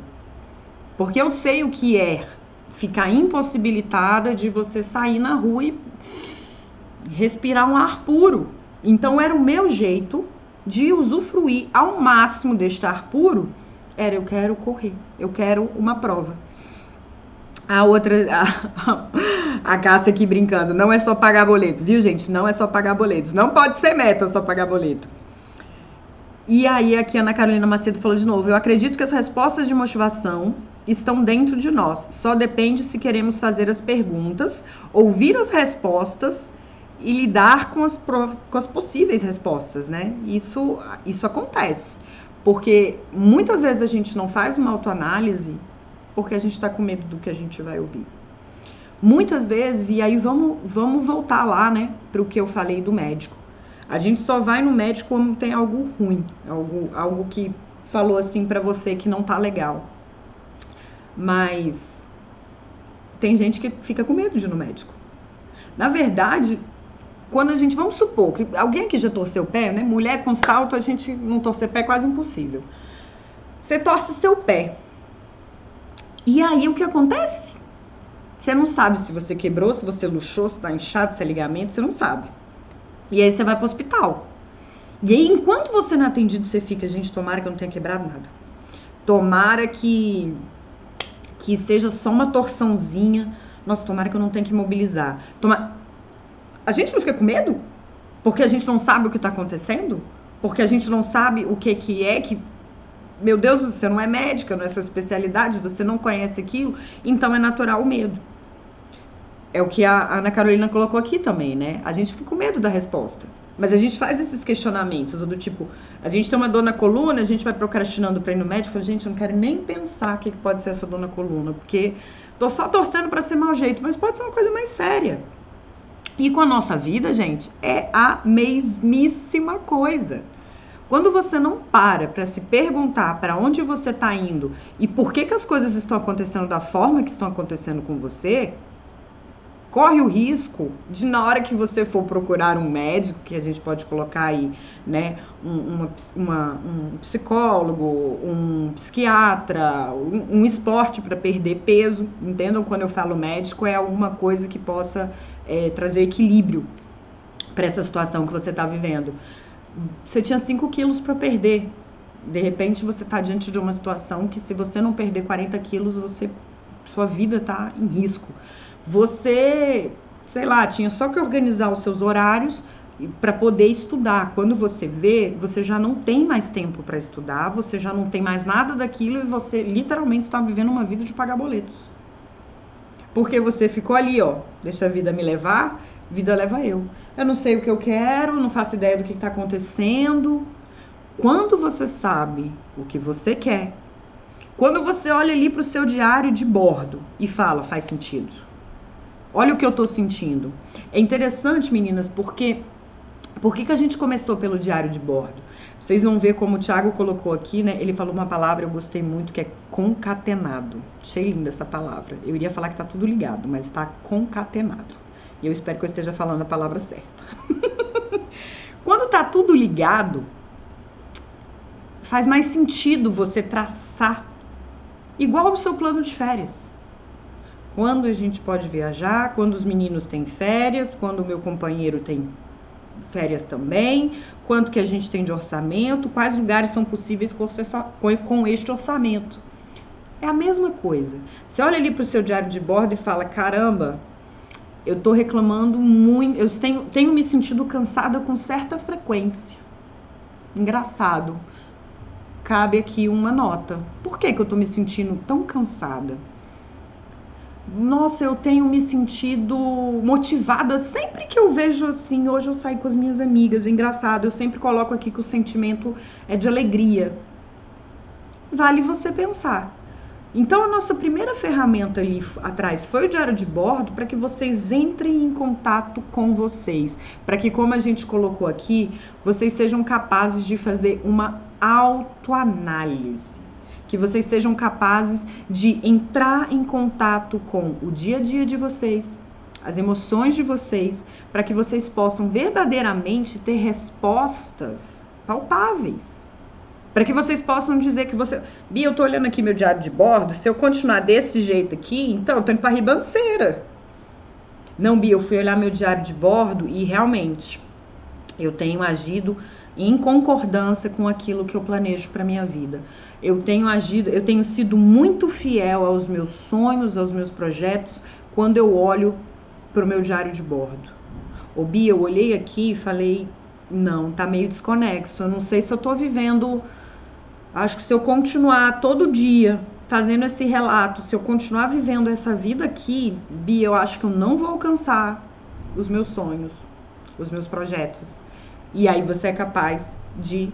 Porque eu sei o que é ficar impossibilitada de você sair na rua e respirar um ar puro. Então era o meu jeito de usufruir ao máximo deste ar puro. Era eu quero correr, eu quero uma prova. A outra, a, a Cássia aqui brincando, não é só pagar boleto, viu, gente? Não é só pagar boletos. Não pode ser meta só pagar boleto. E aí, aqui a Ana Carolina Macedo falou de novo: eu acredito que as respostas de motivação estão dentro de nós. Só depende se queremos fazer as perguntas, ouvir as respostas e lidar com as, com as possíveis respostas, né? Isso, isso acontece. Porque muitas vezes a gente não faz uma autoanálise porque a gente está com medo do que a gente vai ouvir. Muitas vezes, e aí vamos, vamos voltar lá, né, para o que eu falei do médico. A gente só vai no médico quando tem algo ruim, algo, algo que falou assim para você que não tá legal. Mas tem gente que fica com medo de ir no médico. Na verdade, quando a gente, vamos supor que alguém aqui já torceu o pé, né? Mulher com salto, a gente não torcer pé é quase impossível. Você torce seu pé. E aí o que acontece? Você não sabe se você quebrou, se você luxou, se tá inchado, se é ligamento, você não sabe. E aí você vai pro hospital. E aí, enquanto você não é atendido, você fica, gente, tomara que eu não tenha quebrado nada. Tomara que que seja só uma torçãozinha. Nossa, tomara que eu não tenha que mobilizar. Toma a gente não fica com medo? Porque a gente não sabe o que está acontecendo? Porque a gente não sabe o que, que é que. Meu Deus, você não é médica, não é sua especialidade, você não conhece aquilo, então é natural o medo. É o que a Ana Carolina colocou aqui também, né? A gente fica com medo da resposta. Mas a gente faz esses questionamentos, do tipo, a gente tem uma dor na coluna, a gente vai procrastinando para ir no médico, fala, gente, eu não quero nem pensar o que pode ser essa dor na coluna, porque tô só torcendo para ser mau jeito, mas pode ser uma coisa mais séria. E com a nossa vida, gente, é a mesmíssima coisa. Quando você não para para se perguntar para onde você está indo e por que, que as coisas estão acontecendo da forma que estão acontecendo com você, corre o risco de na hora que você for procurar um médico, que a gente pode colocar aí, né, um, uma, uma, um psicólogo, um psiquiatra, um, um esporte para perder peso, entendam quando eu falo médico é alguma coisa que possa é, trazer equilíbrio para essa situação que você está vivendo. Você tinha 5 quilos para perder. De repente você está diante de uma situação que se você não perder 40 quilos, você, sua vida está em risco. Você, sei lá, tinha só que organizar os seus horários para poder estudar. Quando você vê, você já não tem mais tempo para estudar, você já não tem mais nada daquilo e você literalmente está vivendo uma vida de pagar boletos. Porque você ficou ali, ó, deixa a vida me levar, vida leva eu. Eu não sei o que eu quero, não faço ideia do que está acontecendo. Quando você sabe o que você quer, quando você olha ali para o seu diário de bordo e fala, faz sentido Olha o que eu tô sentindo. É interessante, meninas, porque por que, que a gente começou pelo diário de bordo? Vocês vão ver como o Thiago colocou aqui, né? Ele falou uma palavra eu gostei muito que é concatenado. Achei linda essa palavra. Eu iria falar que tá tudo ligado, mas tá concatenado. E eu espero que eu esteja falando a palavra certa. *laughs* Quando tá tudo ligado, faz mais sentido você traçar igual o seu plano de férias quando a gente pode viajar, quando os meninos têm férias, quando o meu companheiro tem férias também, quanto que a gente tem de orçamento, quais lugares são possíveis com este orçamento. É a mesma coisa. Você olha ali para o seu diário de bordo e fala: caramba, eu estou reclamando muito, eu tenho, tenho me sentido cansada com certa frequência. Engraçado. Cabe aqui uma nota. Por que, que eu estou me sentindo tão cansada? nossa, eu tenho me sentido motivada sempre que eu vejo assim. Hoje eu saio com as minhas amigas, é engraçado, eu sempre coloco aqui que o sentimento é de alegria. Vale você pensar. Então, a nossa primeira ferramenta ali atrás foi o diário de bordo para que vocês entrem em contato com vocês, para que, como a gente colocou aqui, vocês sejam capazes de fazer uma autoanálise que vocês sejam capazes de entrar em contato com o dia a dia de vocês, as emoções de vocês, para que vocês possam verdadeiramente ter respostas palpáveis. Para que vocês possam dizer que você. Bia, eu tô olhando aqui meu diário de bordo. Se eu continuar desse jeito aqui, então eu tô indo pra ribanceira. Não, Bia, eu fui olhar meu diário de bordo e realmente eu tenho agido em concordância com aquilo que eu planejo para minha vida. Eu tenho agido, eu tenho sido muito fiel aos meus sonhos, aos meus projetos, quando eu olho para o meu diário de bordo. Ô Bia, eu olhei aqui e falei, não, tá meio desconexo. Eu não sei se eu tô vivendo. Acho que se eu continuar todo dia fazendo esse relato, se eu continuar vivendo essa vida aqui, Bia, eu acho que eu não vou alcançar os meus sonhos, os meus projetos. E aí você é capaz de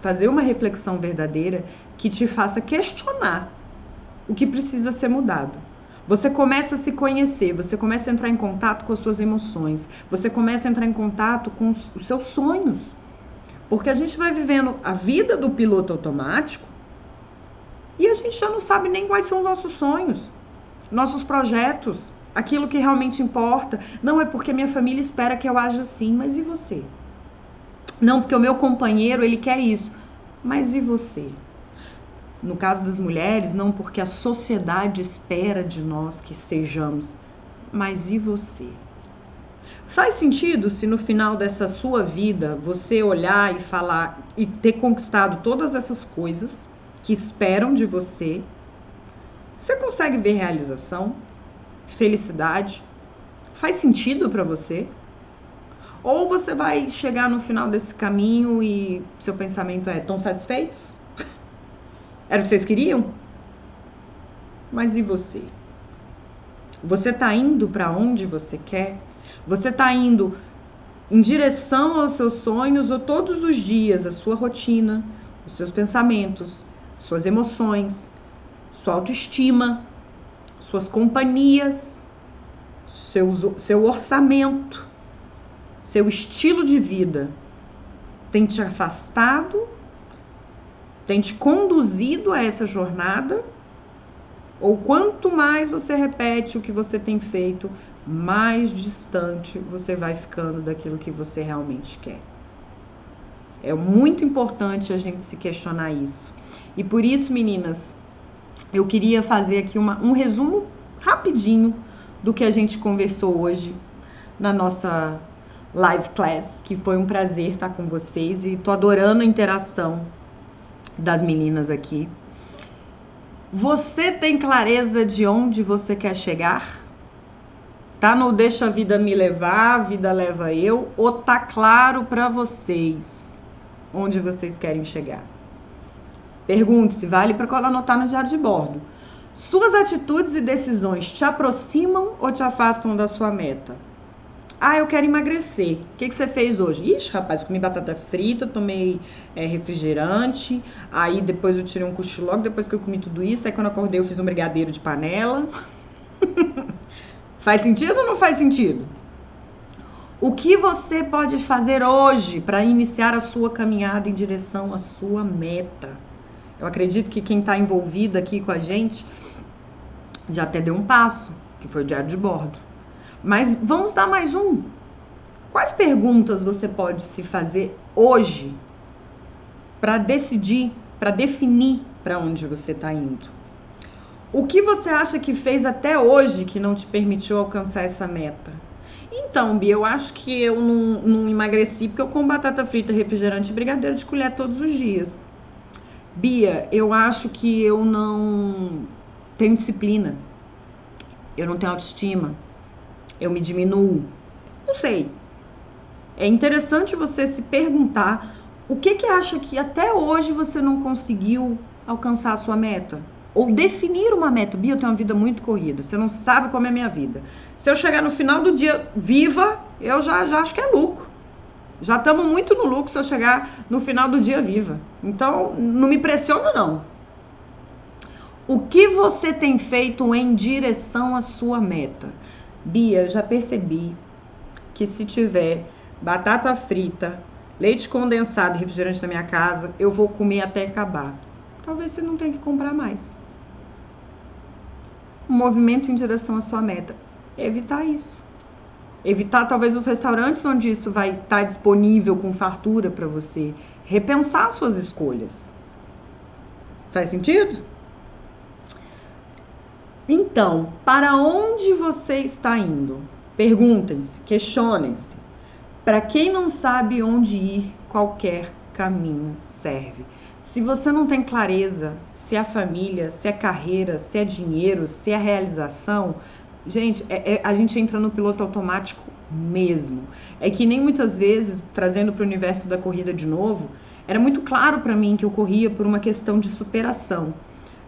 fazer uma reflexão verdadeira que te faça questionar o que precisa ser mudado. Você começa a se conhecer, você começa a entrar em contato com as suas emoções, você começa a entrar em contato com os seus sonhos. Porque a gente vai vivendo a vida do piloto automático e a gente já não sabe nem quais são os nossos sonhos, nossos projetos, aquilo que realmente importa. Não é porque minha família espera que eu haja assim, mas e você? Não, porque o meu companheiro, ele quer isso. Mas e você? No caso das mulheres, não porque a sociedade espera de nós que sejamos. Mas e você? Faz sentido se no final dessa sua vida você olhar e falar e ter conquistado todas essas coisas que esperam de você? Você consegue ver realização, felicidade? Faz sentido para você? Ou você vai chegar no final desse caminho e seu pensamento é: tão satisfeitos? *laughs* Era o que vocês queriam? Mas e você? Você está indo para onde você quer? Você está indo em direção aos seus sonhos ou todos os dias a sua rotina, os seus pensamentos, suas emoções, sua autoestima, suas companhias, seu, seu orçamento, seu estilo de vida tem te afastado, tem te conduzido a essa jornada, ou quanto mais você repete o que você tem feito, mais distante você vai ficando daquilo que você realmente quer. É muito importante a gente se questionar isso. E por isso, meninas, eu queria fazer aqui uma, um resumo rapidinho do que a gente conversou hoje na nossa live class, que foi um prazer estar com vocês e tô adorando a interação das meninas aqui. Você tem clareza de onde você quer chegar? Tá no deixa a vida me levar, a vida leva eu, ou tá claro para vocês onde vocês querem chegar? Pergunte-se, vale para anotar no diário de bordo. Suas atitudes e decisões te aproximam ou te afastam da sua meta? Ah, eu quero emagrecer. O que, que você fez hoje? Ixi, rapaz, comi batata frita, tomei é, refrigerante. Aí depois eu tirei um cochilo logo depois que eu comi tudo isso. Aí quando eu acordei eu fiz um brigadeiro de panela. *laughs* faz sentido ou não faz sentido? O que você pode fazer hoje para iniciar a sua caminhada em direção à sua meta? Eu acredito que quem está envolvido aqui com a gente já até deu um passo, que foi o diário de bordo. Mas vamos dar mais um. Quais perguntas você pode se fazer hoje para decidir, para definir para onde você está indo? O que você acha que fez até hoje que não te permitiu alcançar essa meta? Então, Bia, eu acho que eu não, não emagreci porque eu como batata frita, refrigerante e brigadeiro de colher todos os dias. Bia, eu acho que eu não tenho disciplina. Eu não tenho autoestima eu me diminuo? Não sei. É interessante você se perguntar o que que acha que até hoje você não conseguiu alcançar a sua meta? Ou definir uma meta. Bia, eu tenho uma vida muito corrida, você não sabe como é a minha vida. Se eu chegar no final do dia viva, eu já, já acho que é lucro. Já estamos muito no lucro se eu chegar no final do dia viva. Então, não me pressiona, não. O que você tem feito em direção à sua meta? Bia, já percebi que se tiver batata frita, leite condensado e refrigerante na minha casa, eu vou comer até acabar. Talvez você não tenha que comprar mais. Um movimento em direção à sua meta. É evitar isso. Evitar talvez os restaurantes onde isso vai estar tá disponível com fartura para você. Repensar suas escolhas. Faz sentido? Então, para onde você está indo? Perguntem-se, questionem-se. Para quem não sabe onde ir, qualquer caminho serve. Se você não tem clareza se é família, se é carreira, se é dinheiro, se é realização, gente, é, é, a gente entra no piloto automático mesmo. É que nem muitas vezes, trazendo para o universo da corrida de novo, era muito claro para mim que eu corria por uma questão de superação.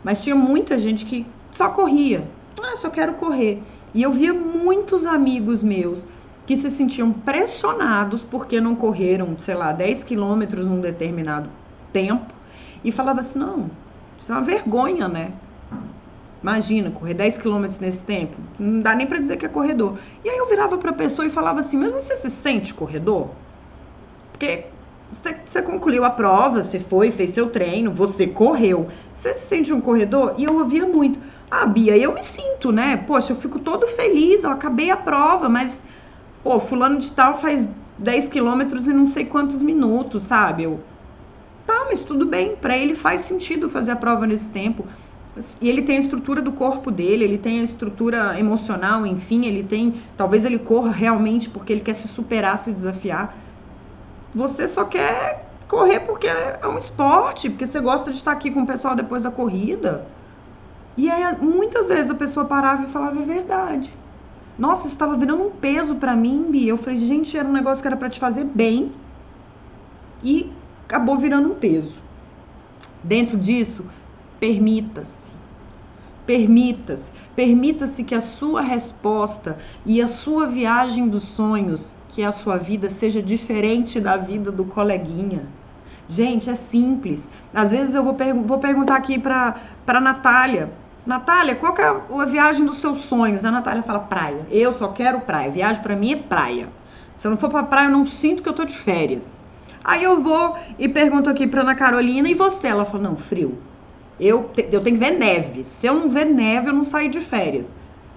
Mas tinha muita gente que só corria. Ah, só quero correr. E eu via muitos amigos meus que se sentiam pressionados porque não correram, sei lá, 10 quilômetros num determinado tempo e falava assim: não, isso é uma vergonha, né? Imagina, correr 10 quilômetros nesse tempo, não dá nem para dizer que é corredor. E aí eu virava para a pessoa e falava assim: mas você se sente corredor? Porque você, concluiu a prova, você foi, fez seu treino, você correu. Você se sente um corredor? E eu ouvia muito: ah, Bia, eu me sinto, né? Poxa, eu fico todo feliz, eu acabei a prova, mas pô, fulano de tal faz 10 quilômetros e não sei quantos minutos, sabe? Eu, tá, mas tudo bem, para ele faz sentido fazer a prova nesse tempo. E ele tem a estrutura do corpo dele, ele tem a estrutura emocional, enfim, ele tem. Talvez ele corra realmente porque ele quer se superar, se desafiar. Você só quer correr porque é um esporte, porque você gosta de estar aqui com o pessoal depois da corrida. E aí, muitas vezes a pessoa parava e falava a verdade. Nossa, estava virando um peso para mim, Bia. Eu falei, gente, era um negócio que era para te fazer bem e acabou virando um peso. Dentro disso, permita-se. Permita-se. Permita-se que a sua resposta e a sua viagem dos sonhos, que é a sua vida, seja diferente da vida do coleguinha. Gente, é simples. Às vezes eu vou, vou perguntar aqui para a Natália Natália, qual é a viagem dos seus sonhos? A Natália fala praia. Eu só quero praia. Viagem para mim é praia. Se eu não for para praia, eu não sinto que eu tô de férias. Aí eu vou e pergunto aqui para Ana Carolina e você? Ela fala: "Não, frio. Eu, te, eu tenho que ver neve. Se eu não ver neve, eu não saio de férias."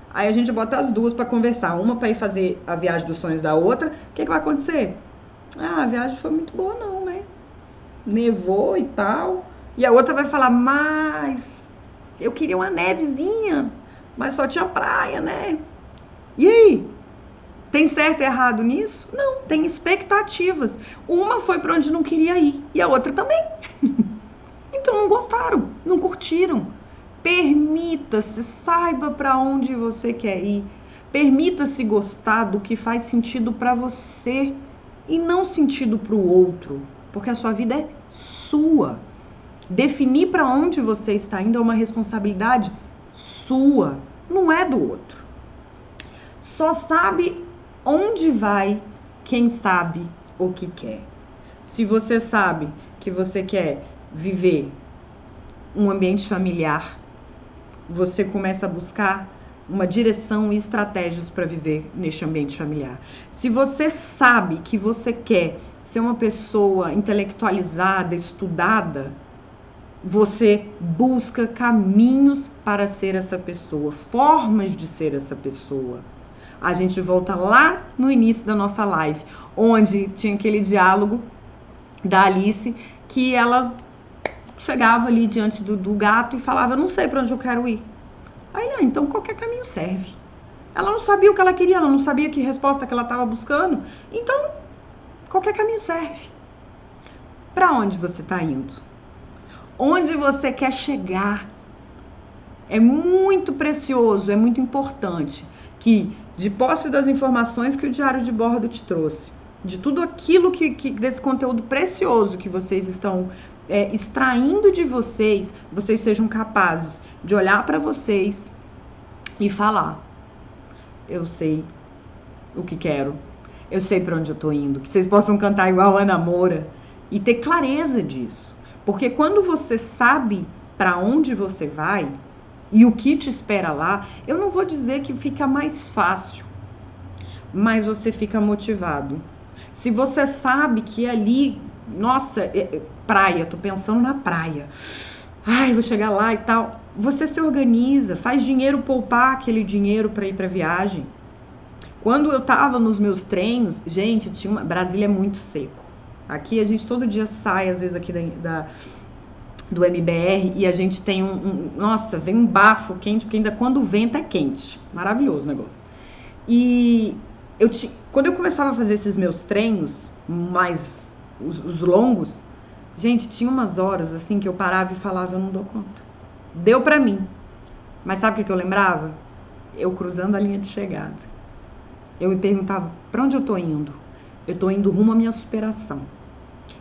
Aí a gente bota as duas para conversar, uma para ir fazer a viagem dos sonhos da outra. O que, que vai acontecer? Ah, a viagem foi muito boa não, né? Nevou e tal. E a outra vai falar: "Mas eu queria uma nevezinha, mas só tinha praia, né? E aí? Tem certo e errado nisso? Não, tem expectativas. Uma foi para onde não queria ir e a outra também. *laughs* então não gostaram, não curtiram. Permita-se, saiba para onde você quer ir. Permita-se gostar do que faz sentido para você e não sentido para o outro, porque a sua vida é sua. Definir para onde você está indo é uma responsabilidade sua, não é do outro. Só sabe onde vai quem sabe o que quer. Se você sabe que você quer viver um ambiente familiar, você começa a buscar uma direção e estratégias para viver neste ambiente familiar. Se você sabe que você quer ser uma pessoa intelectualizada, estudada, você busca caminhos para ser essa pessoa, formas de ser essa pessoa. A gente volta lá no início da nossa live, onde tinha aquele diálogo da Alice que ela chegava ali diante do, do gato e falava: Não sei para onde eu quero ir. Aí, ah, então qualquer caminho serve. Ela não sabia o que ela queria, ela não sabia que resposta que ela estava buscando. Então, qualquer caminho serve. Para onde você está indo? onde você quer chegar. É muito precioso, é muito importante que, de posse das informações que o diário de bordo te trouxe, de tudo aquilo que, que desse conteúdo precioso que vocês estão é, extraindo de vocês, vocês sejam capazes de olhar para vocês e falar: eu sei o que quero, eu sei para onde eu tô indo, que vocês possam cantar igual Ana Moura e ter clareza disso, porque quando você sabe para onde você vai e o que te espera lá, eu não vou dizer que fica mais fácil, mas você fica motivado. Se você sabe que ali, nossa, é, é, praia, tô pensando na praia. Ai, vou chegar lá e tal. Você se organiza, faz dinheiro poupar aquele dinheiro para ir para viagem. Quando eu tava nos meus treinos, gente, tinha uma, Brasília é muito seco. Aqui a gente todo dia sai, às vezes aqui da, da do MBR e a gente tem um, um, nossa, vem um bafo quente, porque ainda quando venta é quente. Maravilhoso o negócio. E eu te, quando eu começava a fazer esses meus treinos, mais os, os longos, gente, tinha umas horas assim que eu parava e falava, eu não dou conta. Deu para mim. Mas sabe o que, eu lembrava? Eu cruzando a linha de chegada. Eu me perguntava, para onde eu tô indo? Eu tô indo rumo à minha superação.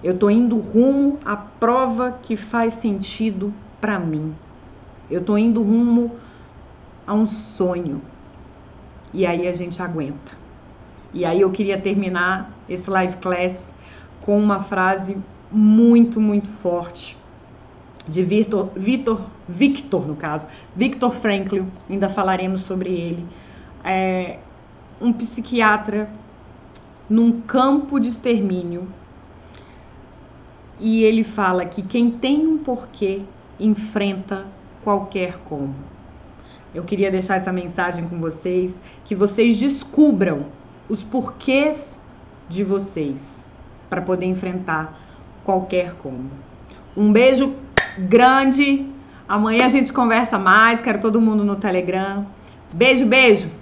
Eu tô indo rumo à prova que faz sentido para mim. Eu tô indo rumo a um sonho. E aí a gente aguenta. E aí eu queria terminar esse live class com uma frase muito, muito forte de Victor, Victor, Victor no caso, Victor Frankl, ainda falaremos sobre ele. É um psiquiatra num campo de extermínio. E ele fala que quem tem um porquê enfrenta qualquer como. Eu queria deixar essa mensagem com vocês, que vocês descubram os porquês de vocês para poder enfrentar qualquer como. Um beijo grande. Amanhã a gente conversa mais. Quero todo mundo no Telegram. Beijo, beijo.